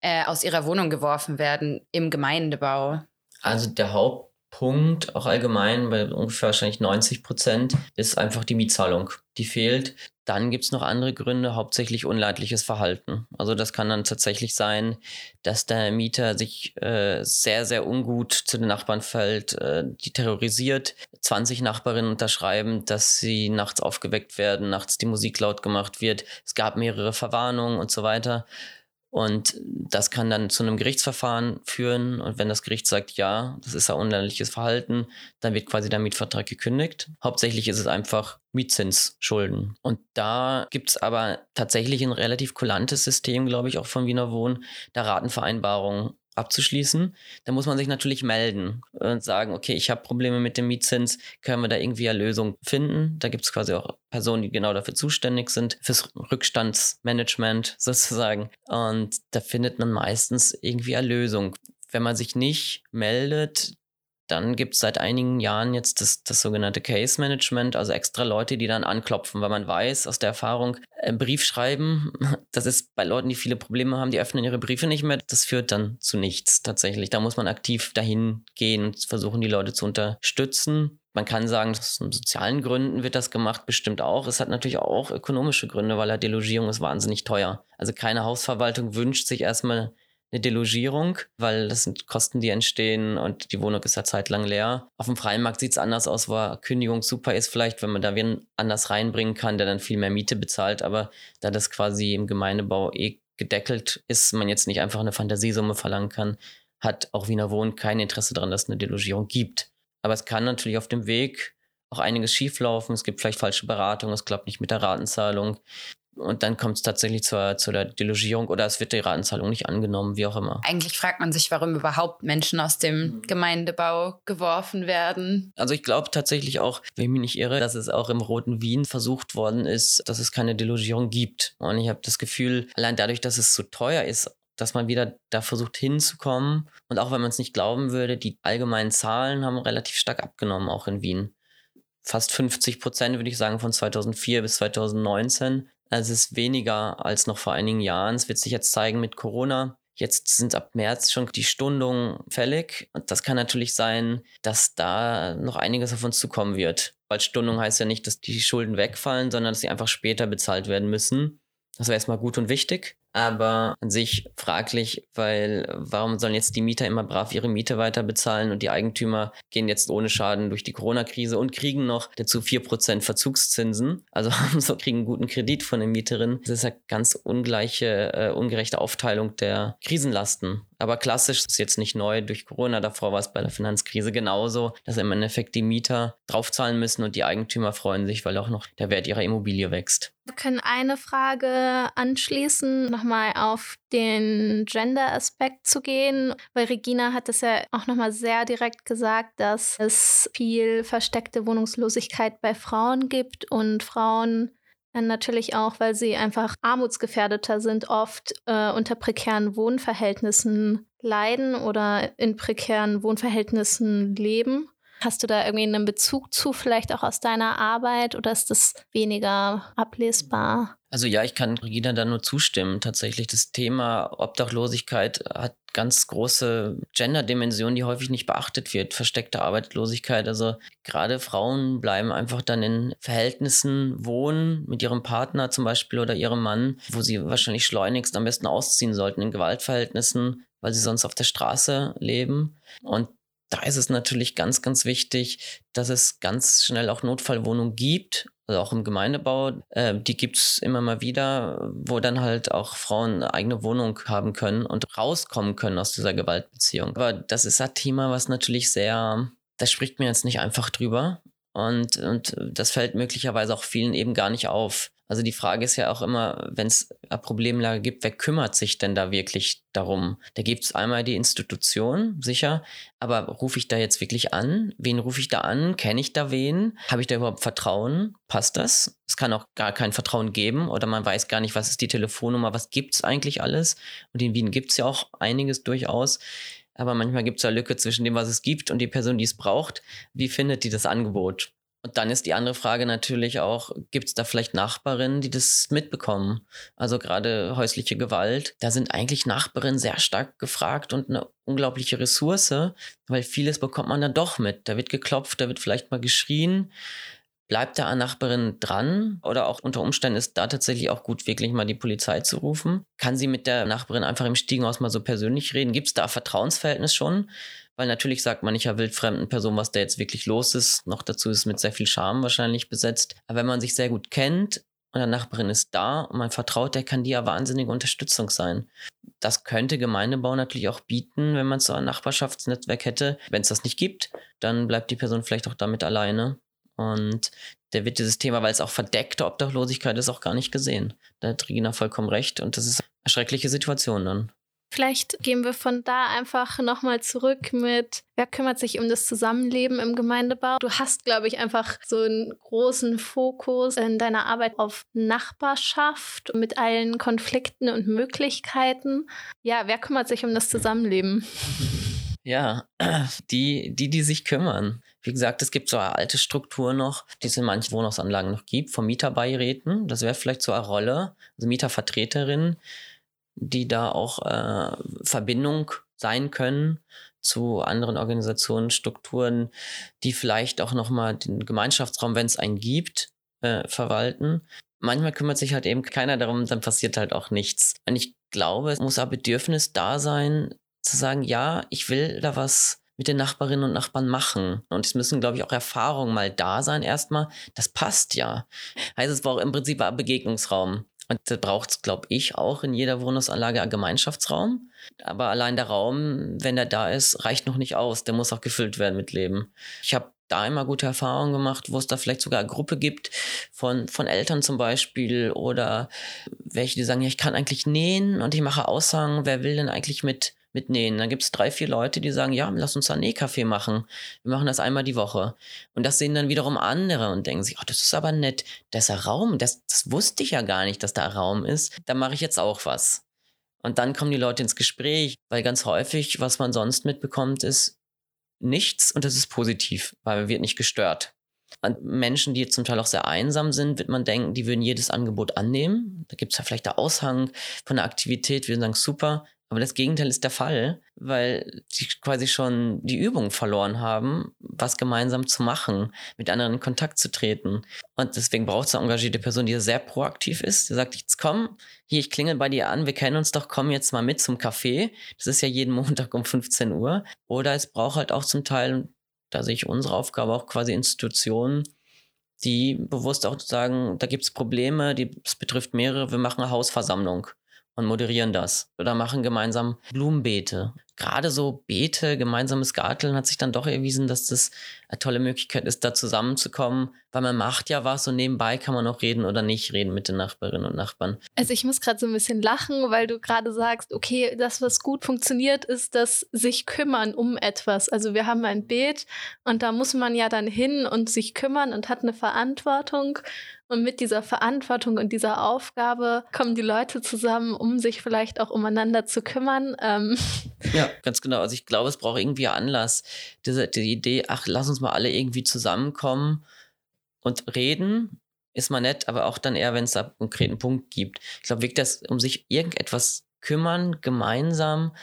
äh, aus ihrer Wohnung geworfen werden im Gemeindebau? Also der Hauptpunkt, auch allgemein bei ungefähr wahrscheinlich 90 Prozent, ist einfach die Mietzahlung. Die fehlt. Dann gibt es noch andere Gründe, hauptsächlich unleidliches Verhalten. Also das kann dann tatsächlich sein, dass der Mieter sich äh, sehr, sehr ungut zu den Nachbarn fällt, äh, die terrorisiert. 20 Nachbarinnen unterschreiben, dass sie nachts aufgeweckt werden, nachts die Musik laut gemacht wird. Es gab mehrere Verwarnungen und so weiter. Und das kann dann zu einem Gerichtsverfahren führen. Und wenn das Gericht sagt, ja, das ist ein unländerliches Verhalten, dann wird quasi der Mietvertrag gekündigt. Hauptsächlich ist es einfach Mietzinsschulden. Und da gibt es aber tatsächlich ein relativ kulantes System, glaube ich, auch von Wiener Wohnen, der Ratenvereinbarungen abzuschließen, dann muss man sich natürlich melden und sagen, okay, ich habe Probleme mit dem Mietzins, können wir da irgendwie eine Lösung finden? Da gibt es quasi auch Personen, die genau dafür zuständig sind, fürs Rückstandsmanagement sozusagen. Und da findet man meistens irgendwie eine Lösung. Wenn man sich nicht meldet, dann gibt es seit einigen Jahren jetzt das, das sogenannte Case Management, also extra Leute, die dann anklopfen, weil man weiß aus der Erfahrung, einen Brief schreiben, das ist bei Leuten, die viele Probleme haben, die öffnen ihre Briefe nicht mehr, das führt dann zu nichts tatsächlich. Da muss man aktiv dahin gehen und versuchen, die Leute zu unterstützen. Man kann sagen, aus sozialen Gründen wird das gemacht, bestimmt auch. Es hat natürlich auch ökonomische Gründe, weil la Delogierung ist wahnsinnig teuer. Also keine Hausverwaltung wünscht sich erstmal eine Delogierung, weil das sind Kosten, die entstehen und die Wohnung ist ja zeitlang leer. Auf dem freien Markt sieht es anders aus, wo Kündigung super ist, vielleicht, wenn man da wen anders reinbringen kann, der dann viel mehr Miete bezahlt. Aber da das quasi im Gemeindebau eh gedeckelt ist, man jetzt nicht einfach eine Fantasiesumme verlangen kann, hat auch Wiener Wohnen kein Interesse daran, dass es eine Delogierung gibt. Aber es kann natürlich auf dem Weg auch einiges schieflaufen. Es gibt vielleicht falsche Beratung, es klappt nicht mit der Ratenzahlung. Und dann kommt es tatsächlich zur, zur der Delogierung oder es wird die Ratenzahlung nicht angenommen, wie auch immer. Eigentlich fragt man sich, warum überhaupt Menschen aus dem mhm. Gemeindebau geworfen werden. Also ich glaube tatsächlich auch, wenn ich mich nicht irre, dass es auch im Roten Wien versucht worden ist, dass es keine Delogierung gibt. Und ich habe das Gefühl, allein dadurch, dass es so teuer ist, dass man wieder da versucht hinzukommen. Und auch wenn man es nicht glauben würde, die allgemeinen Zahlen haben relativ stark abgenommen, auch in Wien. Fast 50 Prozent, würde ich sagen, von 2004 bis 2019 also es ist weniger als noch vor einigen Jahren. Es wird sich jetzt zeigen mit Corona. Jetzt sind ab März schon die Stundungen fällig. Und das kann natürlich sein, dass da noch einiges auf uns zukommen wird. Weil Stundung heißt ja nicht, dass die Schulden wegfallen, sondern dass sie einfach später bezahlt werden müssen. Das wäre erstmal gut und wichtig aber an sich fraglich, weil warum sollen jetzt die Mieter immer brav ihre Miete weiter bezahlen und die Eigentümer gehen jetzt ohne Schaden durch die Corona-Krise und kriegen noch dazu 4% Verzugszinsen, also so kriegen einen guten Kredit von den Mieterinnen. Das ist ja ganz ungleiche, äh, ungerechte Aufteilung der Krisenlasten. Aber klassisch ist jetzt nicht neu durch Corona. Davor war es bei der Finanzkrise genauso, dass im Endeffekt die Mieter draufzahlen müssen und die Eigentümer freuen sich, weil auch noch der Wert ihrer Immobilie wächst. Wir können eine Frage anschließen, nochmal auf den Gender-Aspekt zu gehen, weil Regina hat es ja auch nochmal sehr direkt gesagt, dass es viel versteckte Wohnungslosigkeit bei Frauen gibt und Frauen Natürlich auch, weil sie einfach armutsgefährdeter sind, oft äh, unter prekären Wohnverhältnissen leiden oder in prekären Wohnverhältnissen leben. Hast du da irgendwie einen Bezug zu, vielleicht auch aus deiner Arbeit oder ist das weniger ablesbar? Also ja, ich kann Regina da nur zustimmen. Tatsächlich das Thema Obdachlosigkeit hat ganz große Gender-Dimension, die häufig nicht beachtet wird. Versteckte Arbeitslosigkeit. Also gerade Frauen bleiben einfach dann in Verhältnissen wohnen mit ihrem Partner zum Beispiel oder ihrem Mann, wo sie wahrscheinlich schleunigst am besten ausziehen sollten in Gewaltverhältnissen, weil sie sonst auf der Straße leben. Und da ist es natürlich ganz, ganz wichtig, dass es ganz schnell auch Notfallwohnungen gibt, also auch im Gemeindebau. Äh, die gibt es immer mal wieder, wo dann halt auch Frauen eine eigene Wohnung haben können und rauskommen können aus dieser Gewaltbeziehung. Aber das ist ein Thema, was natürlich sehr, da spricht mir jetzt nicht einfach drüber. Und, und das fällt möglicherweise auch vielen eben gar nicht auf. Also die Frage ist ja auch immer, wenn es eine Problemlage gibt, wer kümmert sich denn da wirklich darum? Da gibt es einmal die Institution, sicher, aber rufe ich da jetzt wirklich an? Wen rufe ich da an? Kenne ich da wen? Habe ich da überhaupt Vertrauen? Passt das? Es kann auch gar kein Vertrauen geben oder man weiß gar nicht, was ist die Telefonnummer, was gibt es eigentlich alles? Und in Wien gibt es ja auch einiges durchaus. Aber manchmal gibt es eine Lücke zwischen dem, was es gibt und die Person, die es braucht. Wie findet die das Angebot? Und dann ist die andere Frage natürlich auch, gibt es da vielleicht Nachbarinnen, die das mitbekommen? Also gerade häusliche Gewalt, da sind eigentlich Nachbarinnen sehr stark gefragt und eine unglaubliche Ressource, weil vieles bekommt man dann doch mit. Da wird geklopft, da wird vielleicht mal geschrien. Bleibt da eine Nachbarin dran oder auch unter Umständen ist da tatsächlich auch gut, wirklich mal die Polizei zu rufen? Kann sie mit der Nachbarin einfach im Stiegenhaus mal so persönlich reden? Gibt es da Vertrauensverhältnis schon? Weil natürlich sagt man nicht ja wildfremden Person, was da jetzt wirklich los ist. Noch dazu ist es mit sehr viel Scham wahrscheinlich besetzt. Aber wenn man sich sehr gut kennt und der Nachbarin ist da und man vertraut, der kann die ja wahnsinnige Unterstützung sein. Das könnte Gemeindebau natürlich auch bieten, wenn man so ein Nachbarschaftsnetzwerk hätte. Wenn es das nicht gibt, dann bleibt die Person vielleicht auch damit alleine. Und da wird dieses Thema, weil es auch verdeckte Obdachlosigkeit ist, auch gar nicht gesehen. Da hat Regina vollkommen recht und das ist eine schreckliche Situation dann. Vielleicht gehen wir von da einfach nochmal zurück mit, wer kümmert sich um das Zusammenleben im Gemeindebau? Du hast, glaube ich, einfach so einen großen Fokus in deiner Arbeit auf Nachbarschaft mit allen Konflikten und Möglichkeiten. Ja, wer kümmert sich um das Zusammenleben? Ja, die, die, die sich kümmern. Wie gesagt, es gibt so eine alte Struktur noch, die es in manchen Wohnhausanlagen noch gibt, von Mieterbeiräten. Das wäre vielleicht so eine Rolle, also Mietervertreterinnen, die da auch äh, Verbindung sein können zu anderen Organisationen, Strukturen, die vielleicht auch nochmal den Gemeinschaftsraum, wenn es einen gibt, äh, verwalten. Manchmal kümmert sich halt eben keiner darum, dann passiert halt auch nichts. Und ich glaube, es muss ein Bedürfnis da sein, zu sagen, ja, ich will da was mit den Nachbarinnen und Nachbarn machen. Und es müssen, glaube ich, auch Erfahrungen mal da sein erstmal. Das passt ja. Heißt, es braucht im Prinzip ein Begegnungsraum. Da braucht es, glaube ich, auch in jeder Wohnungsanlage einen Gemeinschaftsraum. Aber allein der Raum, wenn der da ist, reicht noch nicht aus. Der muss auch gefüllt werden mit Leben. Ich habe da immer gute Erfahrungen gemacht, wo es da vielleicht sogar eine Gruppe gibt von, von Eltern zum Beispiel oder welche, die sagen, ja, ich kann eigentlich nähen und ich mache Aussagen, wer will denn eigentlich mit mitnähen. Dann gibt es drei, vier Leute, die sagen, ja, lass uns ein Nähkaffee machen. Wir machen das einmal die Woche. Und das sehen dann wiederum andere und denken sich, oh, das ist aber nett. Das ist ein Raum, das, das wusste ich ja gar nicht, dass da Raum ist. Da mache ich jetzt auch was. Und dann kommen die Leute ins Gespräch, weil ganz häufig, was man sonst mitbekommt, ist nichts und das ist positiv, weil man wird nicht gestört. Und Menschen, die zum Teil auch sehr einsam sind, wird man denken, die würden jedes Angebot annehmen. Da gibt es ja vielleicht einen Aushang von der Aktivität, wir sagen super, aber das Gegenteil ist der Fall, weil sie quasi schon die Übung verloren haben, was gemeinsam zu machen, mit anderen in Kontakt zu treten. Und deswegen braucht es eine engagierte Person, die sehr proaktiv ist, die sagt, jetzt komm, hier, ich klingel bei dir an, wir kennen uns doch, komm jetzt mal mit zum Café. Das ist ja jeden Montag um 15 Uhr. Oder es braucht halt auch zum Teil, da sehe ich unsere Aufgabe auch quasi Institutionen, die bewusst auch sagen, da gibt es Probleme, die, es betrifft mehrere, wir machen eine Hausversammlung und moderieren das oder machen gemeinsam Blumenbeete. Gerade so Beete, gemeinsames Garteln hat sich dann doch erwiesen, dass das eine tolle Möglichkeit ist, da zusammenzukommen, weil man macht ja was und nebenbei kann man auch reden oder nicht reden mit den Nachbarinnen und Nachbarn. Also ich muss gerade so ein bisschen lachen, weil du gerade sagst, okay, das, was gut funktioniert, ist das sich kümmern um etwas. Also wir haben ein Beet und da muss man ja dann hin und sich kümmern und hat eine Verantwortung. Und mit dieser Verantwortung und dieser Aufgabe kommen die Leute zusammen, um sich vielleicht auch umeinander zu kümmern. Ähm. Ja, ganz genau. Also ich glaube, es braucht irgendwie Anlass. Diese die Idee, ach, lass uns mal alle irgendwie zusammenkommen und reden, ist mal nett, aber auch dann eher, wenn es da einen konkreten Punkt gibt. Ich glaube, wirklich, das um sich irgendetwas kümmern, gemeinsam,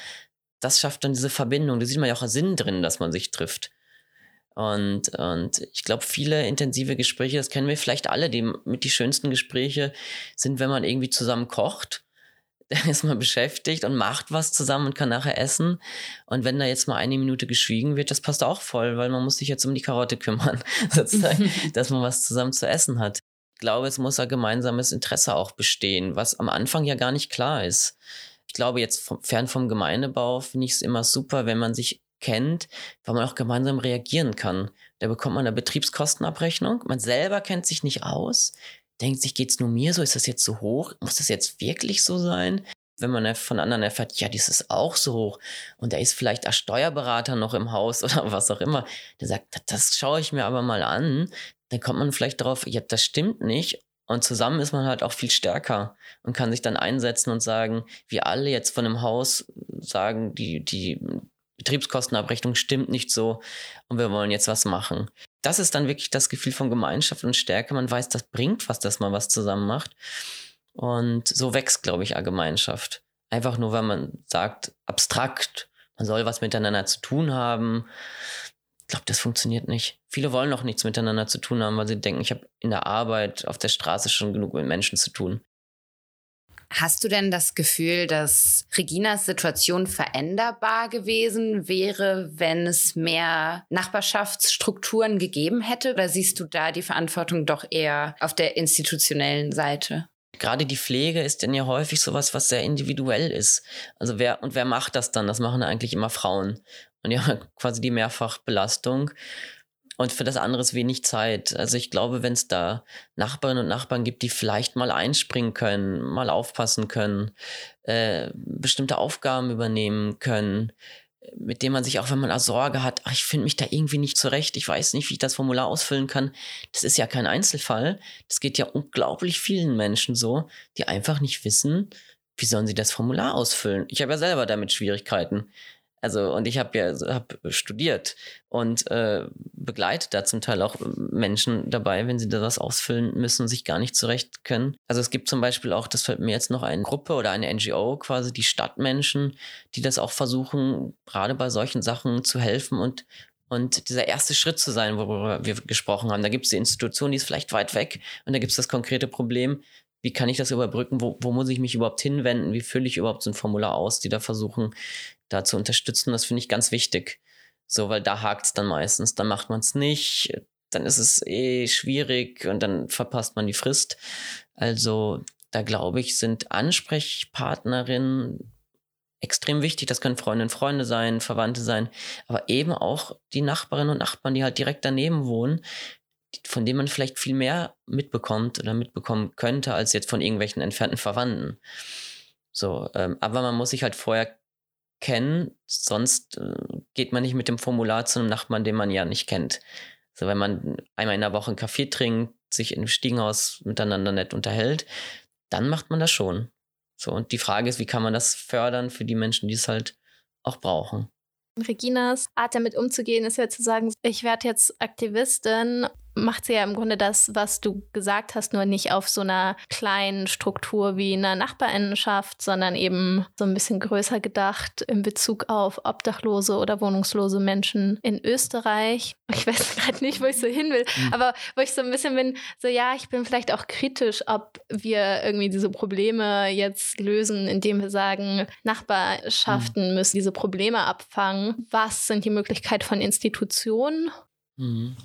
das schafft dann diese Verbindung. Da sieht man ja auch einen Sinn drin, dass man sich trifft. Und, und ich glaube, viele intensive Gespräche, das kennen wir vielleicht alle, die mit die schönsten Gespräche sind, wenn man irgendwie zusammen kocht. der ist mal beschäftigt und macht was zusammen und kann nachher essen. Und wenn da jetzt mal eine Minute geschwiegen wird, das passt auch voll, weil man muss sich jetzt um die Karotte kümmern, sozusagen, dass man was zusammen zu essen hat. Ich glaube, es muss ein gemeinsames Interesse auch bestehen, was am Anfang ja gar nicht klar ist. Ich glaube, jetzt vom, fern vom Gemeindebau finde ich es immer super, wenn man sich kennt, weil man auch gemeinsam reagieren kann. Da bekommt man eine Betriebskostenabrechnung. Man selber kennt sich nicht aus, denkt sich, geht's nur mir so? Ist das jetzt so hoch? Muss das jetzt wirklich so sein? Wenn man von anderen erfährt, ja, dies ist auch so hoch und da ist vielleicht ein Steuerberater noch im Haus oder was auch immer, der sagt, das schaue ich mir aber mal an, dann kommt man vielleicht drauf, ja, das stimmt nicht und zusammen ist man halt auch viel stärker und kann sich dann einsetzen und sagen, wir alle jetzt von einem Haus sagen, die, die Betriebskostenabrechnung stimmt nicht so und wir wollen jetzt was machen. Das ist dann wirklich das Gefühl von Gemeinschaft und Stärke. Man weiß, das bringt was, dass man was zusammen macht. Und so wächst, glaube ich, eine Gemeinschaft. Einfach nur, weil man sagt, abstrakt, man soll was miteinander zu tun haben. Ich glaube, das funktioniert nicht. Viele wollen auch nichts miteinander zu tun haben, weil sie denken, ich habe in der Arbeit auf der Straße schon genug mit Menschen zu tun. Hast du denn das Gefühl, dass Reginas Situation veränderbar gewesen wäre, wenn es mehr Nachbarschaftsstrukturen gegeben hätte? Oder siehst du da die Verantwortung doch eher auf der institutionellen Seite? Gerade die Pflege ist denn ja häufig sowas, was sehr individuell ist. Also wer und wer macht das dann? Das machen eigentlich immer Frauen. Und ja, quasi die Mehrfachbelastung und für das andere ist wenig Zeit. Also ich glaube, wenn es da Nachbarinnen und Nachbarn gibt, die vielleicht mal einspringen können, mal aufpassen können, äh, bestimmte Aufgaben übernehmen können, mit denen man sich auch, wenn man Sorge hat, ach, ich finde mich da irgendwie nicht zurecht, ich weiß nicht, wie ich das Formular ausfüllen kann. Das ist ja kein Einzelfall. Das geht ja unglaublich vielen Menschen so, die einfach nicht wissen, wie sollen sie das Formular ausfüllen. Ich habe ja selber damit Schwierigkeiten. Also, und ich habe ja hab studiert und äh, begleitet da zum Teil auch Menschen dabei, wenn sie da was ausfüllen müssen und sich gar nicht zurecht können. Also es gibt zum Beispiel auch, das fällt mir jetzt noch eine Gruppe oder eine NGO, quasi die Stadtmenschen, die das auch versuchen, gerade bei solchen Sachen zu helfen und und dieser erste Schritt zu sein, worüber wir gesprochen haben. Da gibt es die Institution, die ist vielleicht weit weg und da gibt es das konkrete Problem, wie kann ich das überbrücken? Wo, wo muss ich mich überhaupt hinwenden? Wie fülle ich überhaupt so ein Formular aus, die da versuchen, da zu unterstützen? Das finde ich ganz wichtig. So, weil da hakt es dann meistens. Dann macht man es nicht, dann ist es eh schwierig und dann verpasst man die Frist. Also, da glaube ich, sind Ansprechpartnerinnen extrem wichtig. Das können Freundinnen und Freunde sein, Verwandte sein, aber eben auch die Nachbarinnen und Nachbarn, die halt direkt daneben wohnen, von dem man vielleicht viel mehr mitbekommt oder mitbekommen könnte, als jetzt von irgendwelchen entfernten Verwandten. So, ähm, aber man muss sich halt vorher kennen, sonst äh, geht man nicht mit dem Formular zu einem Nachbarn, den man ja nicht kennt. So, wenn man einmal in der Woche einen Kaffee trinkt, sich im Stiegenhaus miteinander nett unterhält, dann macht man das schon. So, und die Frage ist, wie kann man das fördern für die Menschen, die es halt auch brauchen? Reginas Art damit umzugehen ist ja zu sagen, ich werde jetzt Aktivistin macht sie ja im Grunde das, was du gesagt hast, nur nicht auf so einer kleinen Struktur wie einer Nachbarinnenschaft, sondern eben so ein bisschen größer gedacht in Bezug auf obdachlose oder wohnungslose Menschen in Österreich. Ich weiß gerade nicht, wo ich so hin will, mhm. aber wo ich so ein bisschen bin, so ja, ich bin vielleicht auch kritisch, ob wir irgendwie diese Probleme jetzt lösen, indem wir sagen, Nachbarschaften mhm. müssen diese Probleme abfangen. Was sind die Möglichkeiten von Institutionen? Mhm.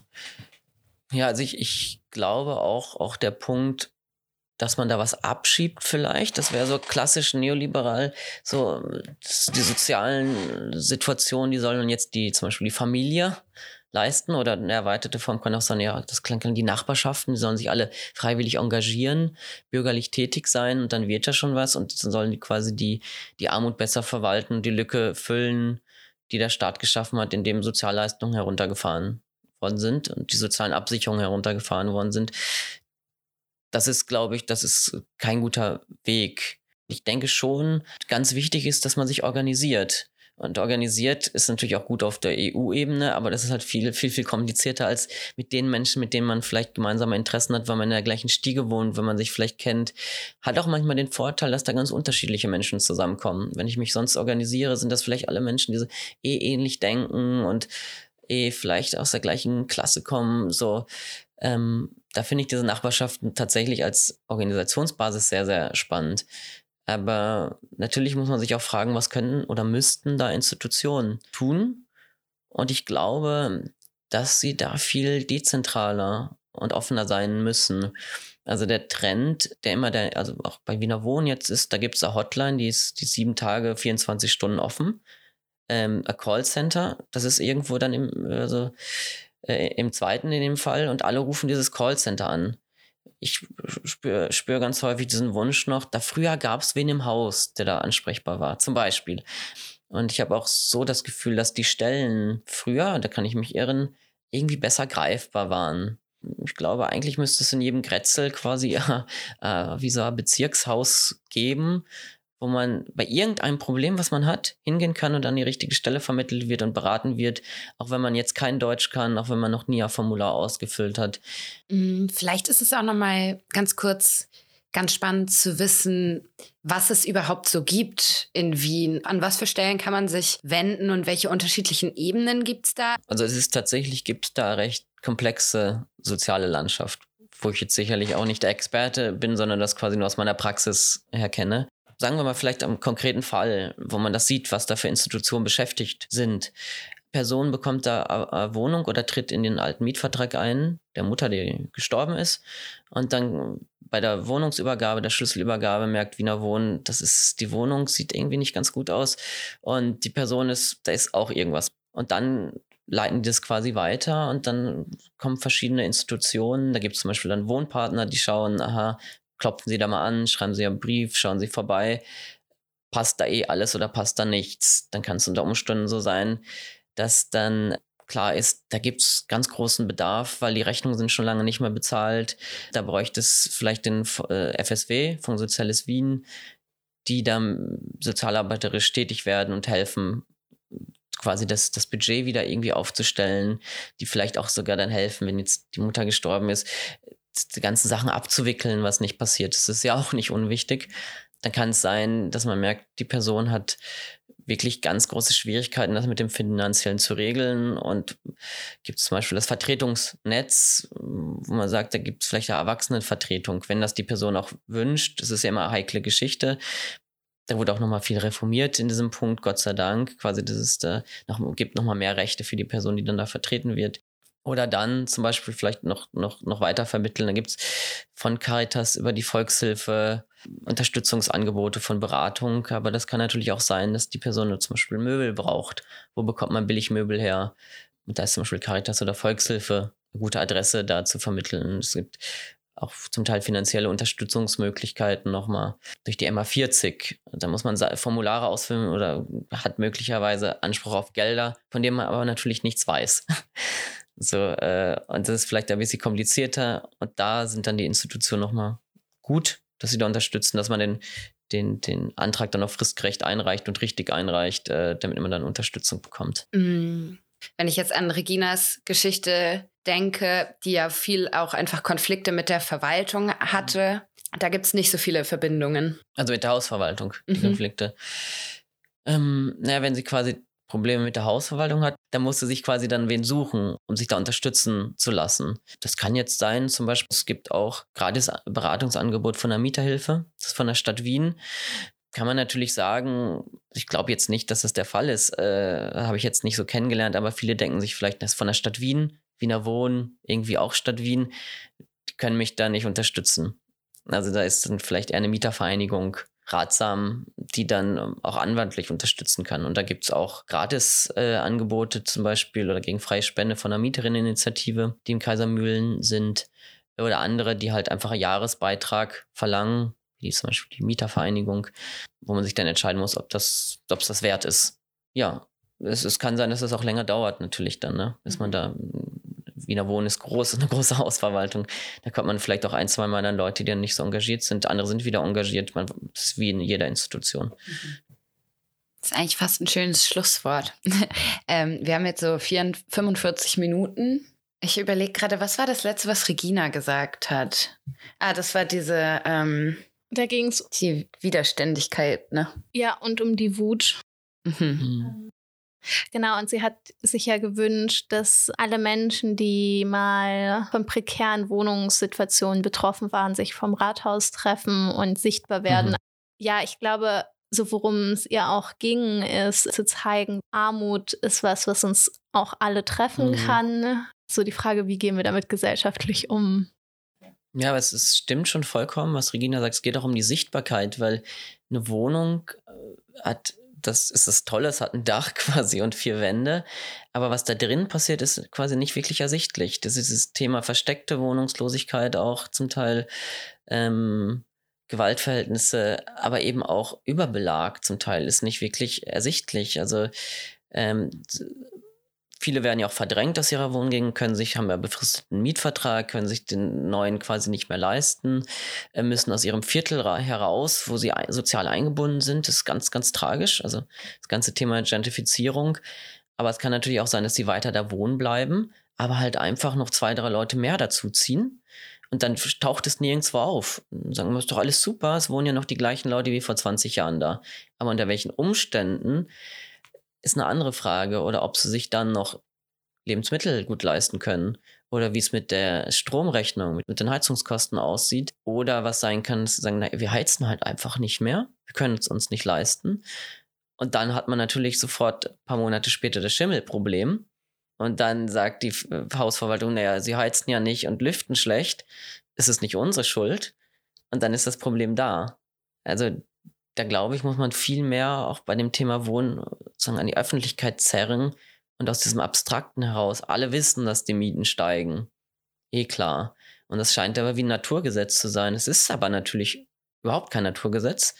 Ja, also ich, ich glaube auch, auch der Punkt, dass man da was abschiebt vielleicht. Das wäre so klassisch neoliberal. So die sozialen Situationen, die sollen jetzt die, zum Beispiel die Familie leisten oder eine erweiterte Form kann auch sein, ja, das klingt die Nachbarschaften, die sollen sich alle freiwillig engagieren, bürgerlich tätig sein und dann wird ja schon was und dann sollen die quasi die, die Armut besser verwalten, die Lücke füllen, die der Staat geschaffen hat, indem Sozialleistungen heruntergefahren worden sind und die sozialen Absicherungen heruntergefahren worden sind. Das ist, glaube ich, das ist kein guter Weg. Ich denke schon, ganz wichtig ist, dass man sich organisiert. Und organisiert ist natürlich auch gut auf der EU-Ebene, aber das ist halt viel, viel, viel komplizierter als mit den Menschen, mit denen man vielleicht gemeinsame Interessen hat, weil man in der gleichen Stiege wohnt, wenn man sich vielleicht kennt. Hat auch manchmal den Vorteil, dass da ganz unterschiedliche Menschen zusammenkommen. Wenn ich mich sonst organisiere, sind das vielleicht alle Menschen, die so eh ähnlich denken und eh vielleicht aus der gleichen Klasse kommen. So, ähm, da finde ich diese Nachbarschaften tatsächlich als Organisationsbasis sehr, sehr spannend. Aber natürlich muss man sich auch fragen, was können oder müssten da Institutionen tun? Und ich glaube, dass sie da viel dezentraler und offener sein müssen. Also der Trend, der immer der, also auch bei Wiener Wohnen jetzt ist, da gibt es eine Hotline, die ist die sieben Tage, 24 Stunden offen. Ähm, ein Callcenter, das ist irgendwo dann im, also, äh, im zweiten in dem Fall und alle rufen dieses Callcenter an. Ich spüre spür ganz häufig diesen Wunsch noch, da früher gab es wen im Haus, der da ansprechbar war, zum Beispiel. Und ich habe auch so das Gefühl, dass die Stellen früher, da kann ich mich irren, irgendwie besser greifbar waren ich glaube, eigentlich müsste es in jedem Grätzel quasi äh, äh, wie so ein Bezirkshaus geben, wo man bei irgendeinem Problem, was man hat, hingehen kann und an die richtige Stelle vermittelt wird und beraten wird, auch wenn man jetzt kein Deutsch kann, auch wenn man noch nie ein Formular ausgefüllt hat. Mm, vielleicht ist es auch noch mal ganz kurz ganz spannend zu wissen, was es überhaupt so gibt in Wien. An was für Stellen kann man sich wenden und welche unterschiedlichen Ebenen gibt es da? Also es ist tatsächlich, gibt es da recht komplexe soziale Landschaft, wo ich jetzt sicherlich auch nicht der Experte bin, sondern das quasi nur aus meiner Praxis her kenne. Sagen wir mal vielleicht am konkreten Fall, wo man das sieht, was da für Institutionen beschäftigt sind. Person bekommt da eine Wohnung oder tritt in den alten Mietvertrag ein, der Mutter, die gestorben ist. Und dann bei der Wohnungsübergabe, der Schlüsselübergabe merkt Wiener Wohnen, das ist, die Wohnung sieht irgendwie nicht ganz gut aus. Und die Person ist, da ist auch irgendwas. Und dann leiten die das quasi weiter und dann kommen verschiedene Institutionen. Da gibt es zum Beispiel dann Wohnpartner, die schauen, aha, klopfen Sie da mal an, schreiben Sie einen Brief, schauen Sie vorbei. Passt da eh alles oder passt da nichts? Dann kann es unter Umständen so sein, dass dann klar ist, da gibt es ganz großen Bedarf, weil die Rechnungen sind schon lange nicht mehr bezahlt. Da bräuchte es vielleicht den äh, FSW, Fonds Soziales Wien, die dann sozialarbeiterisch tätig werden und helfen, quasi das, das Budget wieder irgendwie aufzustellen, die vielleicht auch sogar dann helfen, wenn jetzt die Mutter gestorben ist, die ganzen Sachen abzuwickeln, was nicht passiert ist. Das ist ja auch nicht unwichtig. Dann kann es sein, dass man merkt, die Person hat wirklich ganz große Schwierigkeiten, das mit dem Finanziellen zu regeln. Und gibt es zum Beispiel das Vertretungsnetz, wo man sagt, da gibt es vielleicht eine Erwachsenenvertretung, wenn das die Person auch wünscht. Das ist ja immer eine heikle Geschichte da wurde auch nochmal viel reformiert in diesem Punkt, Gott sei Dank. Quasi, dass es da noch, gibt nochmal mehr Rechte für die Person, die dann da vertreten wird. Oder dann zum Beispiel vielleicht noch, noch, noch weiter vermitteln. Da gibt es von Caritas über die Volkshilfe Unterstützungsangebote von Beratung. Aber das kann natürlich auch sein, dass die Person zum Beispiel Möbel braucht. Wo bekommt man billig Möbel her? Und da ist zum Beispiel Caritas oder Volkshilfe eine gute Adresse da zu vermitteln. Es gibt auch zum Teil finanzielle Unterstützungsmöglichkeiten nochmal durch die MA40. Da muss man Formulare ausfüllen oder hat möglicherweise Anspruch auf Gelder, von denen man aber natürlich nichts weiß. so, äh, und das ist vielleicht ein bisschen komplizierter. Und da sind dann die Institutionen nochmal gut, dass sie da unterstützen, dass man den, den, den Antrag dann auch fristgerecht einreicht und richtig einreicht, äh, damit man dann Unterstützung bekommt. Mm. Wenn ich jetzt an Reginas Geschichte denke, die ja viel auch einfach Konflikte mit der Verwaltung hatte, da gibt es nicht so viele Verbindungen. Also mit der Hausverwaltung, die mhm. Konflikte. Ähm, naja, wenn sie quasi Probleme mit der Hausverwaltung hat, dann muss sie sich quasi dann wen suchen, um sich da unterstützen zu lassen. Das kann jetzt sein, zum Beispiel, es gibt auch gratis Beratungsangebot von der Mieterhilfe, das ist von der Stadt Wien kann man natürlich sagen, ich glaube jetzt nicht, dass das der Fall ist, äh, habe ich jetzt nicht so kennengelernt, aber viele denken sich vielleicht, das ist von der Stadt Wien, Wiener Wohnen, irgendwie auch Stadt Wien, die können mich da nicht unterstützen. Also da ist dann vielleicht eher eine Mietervereinigung ratsam, die dann ähm, auch anwandlich unterstützen kann. Und da gibt es auch Gratis-Angebote äh, zum Beispiel oder gegen freie Spende von der Mieterinneninitiative, die in Kaisermühlen sind. Oder andere, die halt einfach einen Jahresbeitrag verlangen wie zum Beispiel die Mietervereinigung, wo man sich dann entscheiden muss, ob das, ob es das wert ist. Ja, es, es kann sein, dass es auch länger dauert, natürlich dann, ne? Bis man da, Wiener Wohnen ist groß, eine große Hausverwaltung. Da kommt man vielleicht auch ein, zwei Mal an Leute, die dann nicht so engagiert sind. Andere sind wieder engagiert. Man, das ist wie in jeder Institution. Das ist eigentlich fast ein schönes Schlusswort. ähm, wir haben jetzt so 44, 45 Minuten. Ich überlege gerade, was war das letzte, was Regina gesagt hat? Ah, das war diese, ähm, da ging es die Widerständigkeit, ne? Ja, und um die Wut. Mhm. Mhm. Genau, und sie hat sich ja gewünscht, dass alle Menschen, die mal von prekären Wohnungssituationen betroffen waren, sich vom Rathaus treffen und sichtbar werden. Mhm. ja, ich glaube, so worum es ihr auch ging, ist zu zeigen, Armut ist was, was uns auch alle treffen mhm. kann. So die Frage, wie gehen wir damit gesellschaftlich um? Ja, aber es, es stimmt schon vollkommen, was Regina sagt. Es geht auch um die Sichtbarkeit, weil eine Wohnung äh, hat, das ist das Tolle, es hat ein Dach quasi und vier Wände. Aber was da drin passiert, ist quasi nicht wirklich ersichtlich. Das ist das Thema versteckte Wohnungslosigkeit auch zum Teil. Ähm, Gewaltverhältnisse, aber eben auch Überbelag zum Teil ist nicht wirklich ersichtlich. Also ähm, viele werden ja auch verdrängt aus ihrer Wohngegend, können sich, haben ja befristeten Mietvertrag, können sich den neuen quasi nicht mehr leisten, äh, müssen aus ihrem Viertel heraus, wo sie sozial eingebunden sind. Das ist ganz, ganz tragisch. Also das ganze Thema Gentrifizierung. Aber es kann natürlich auch sein, dass sie weiter da wohnen bleiben, aber halt einfach noch zwei, drei Leute mehr dazuziehen. Und dann taucht es nirgendwo auf. sagen wir, ist doch alles super, es wohnen ja noch die gleichen Leute wie vor 20 Jahren da. Aber unter welchen Umständen ist eine andere Frage. Oder ob sie sich dann noch Lebensmittel gut leisten können. Oder wie es mit der Stromrechnung, mit, mit den Heizungskosten aussieht. Oder was sein kann, dass sie sagen, na, wir heizen halt einfach nicht mehr. Wir können es uns nicht leisten. Und dann hat man natürlich sofort ein paar Monate später das Schimmelproblem. Und dann sagt die Hausverwaltung, naja, sie heizen ja nicht und lüften schlecht. Es ist nicht unsere Schuld. Und dann ist das Problem da. Also da glaube ich, muss man viel mehr auch bei dem Thema Wohnen sozusagen an die Öffentlichkeit zerren und aus diesem Abstrakten heraus. Alle wissen, dass die Mieten steigen. Eh klar. Und das scheint aber wie ein Naturgesetz zu sein. Es ist aber natürlich überhaupt kein Naturgesetz.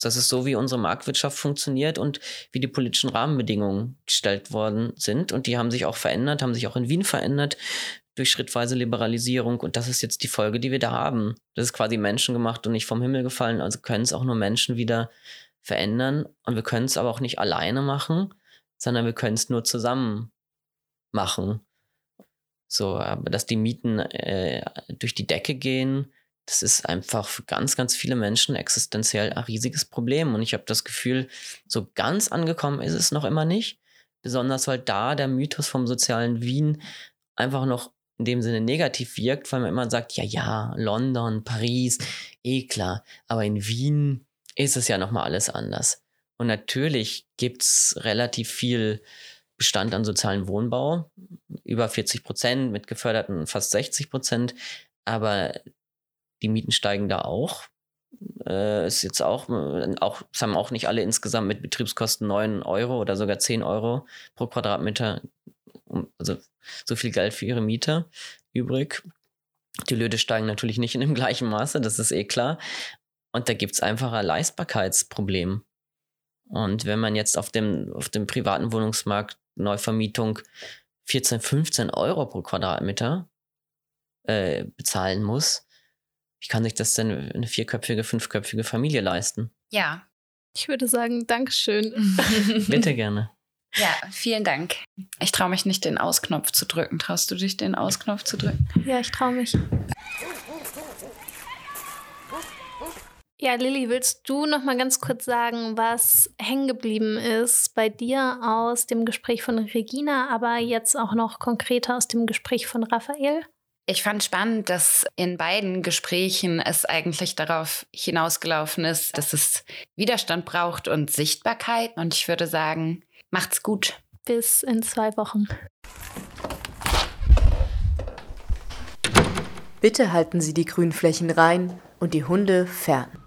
Das ist so, wie unsere Marktwirtschaft funktioniert und wie die politischen Rahmenbedingungen gestellt worden sind. Und die haben sich auch verändert, haben sich auch in Wien verändert durch schrittweise Liberalisierung. Und das ist jetzt die Folge, die wir da haben. Das ist quasi menschengemacht und nicht vom Himmel gefallen. Also können es auch nur Menschen wieder verändern. Und wir können es aber auch nicht alleine machen, sondern wir können es nur zusammen machen. So, aber dass die Mieten äh, durch die Decke gehen, das ist einfach für ganz, ganz viele Menschen existenziell ein riesiges Problem. Und ich habe das Gefühl, so ganz angekommen ist es noch immer nicht. Besonders weil da der Mythos vom sozialen Wien einfach noch in dem Sinne negativ wirkt, weil man immer sagt, ja, ja, London, Paris, eh klar, aber in Wien ist es ja nochmal alles anders. Und natürlich gibt's relativ viel Bestand an sozialen Wohnbau, über 40 Prozent, mit geförderten fast 60 Prozent, aber die Mieten steigen da auch. Äh, ist jetzt auch, auch, es haben auch nicht alle insgesamt mit Betriebskosten 9 Euro oder sogar 10 Euro pro Quadratmeter also so viel Geld für ihre Miete übrig. Die Löhne steigen natürlich nicht in dem gleichen Maße, das ist eh klar. Und da gibt es einfach ein Leistbarkeitsproblem. Und wenn man jetzt auf dem, auf dem privaten Wohnungsmarkt Neuvermietung 14, 15 Euro pro Quadratmeter äh, bezahlen muss, wie kann sich das denn eine vierköpfige, fünfköpfige Familie leisten? Ja. Ich würde sagen, Dankeschön. Bitte gerne. Ja, vielen Dank. Ich traue mich nicht, den Ausknopf zu drücken. Traust du dich, den Ausknopf zu drücken? Ja, ich traue mich. Ja, Lilly, willst du noch mal ganz kurz sagen, was hängen geblieben ist bei dir aus dem Gespräch von Regina, aber jetzt auch noch konkreter aus dem Gespräch von Raphael? Ich fand spannend, dass in beiden Gesprächen es eigentlich darauf hinausgelaufen ist, dass es Widerstand braucht und Sichtbarkeit. Und ich würde sagen, Macht's gut. Bis in zwei Wochen. Bitte halten Sie die Grünflächen rein und die Hunde fern.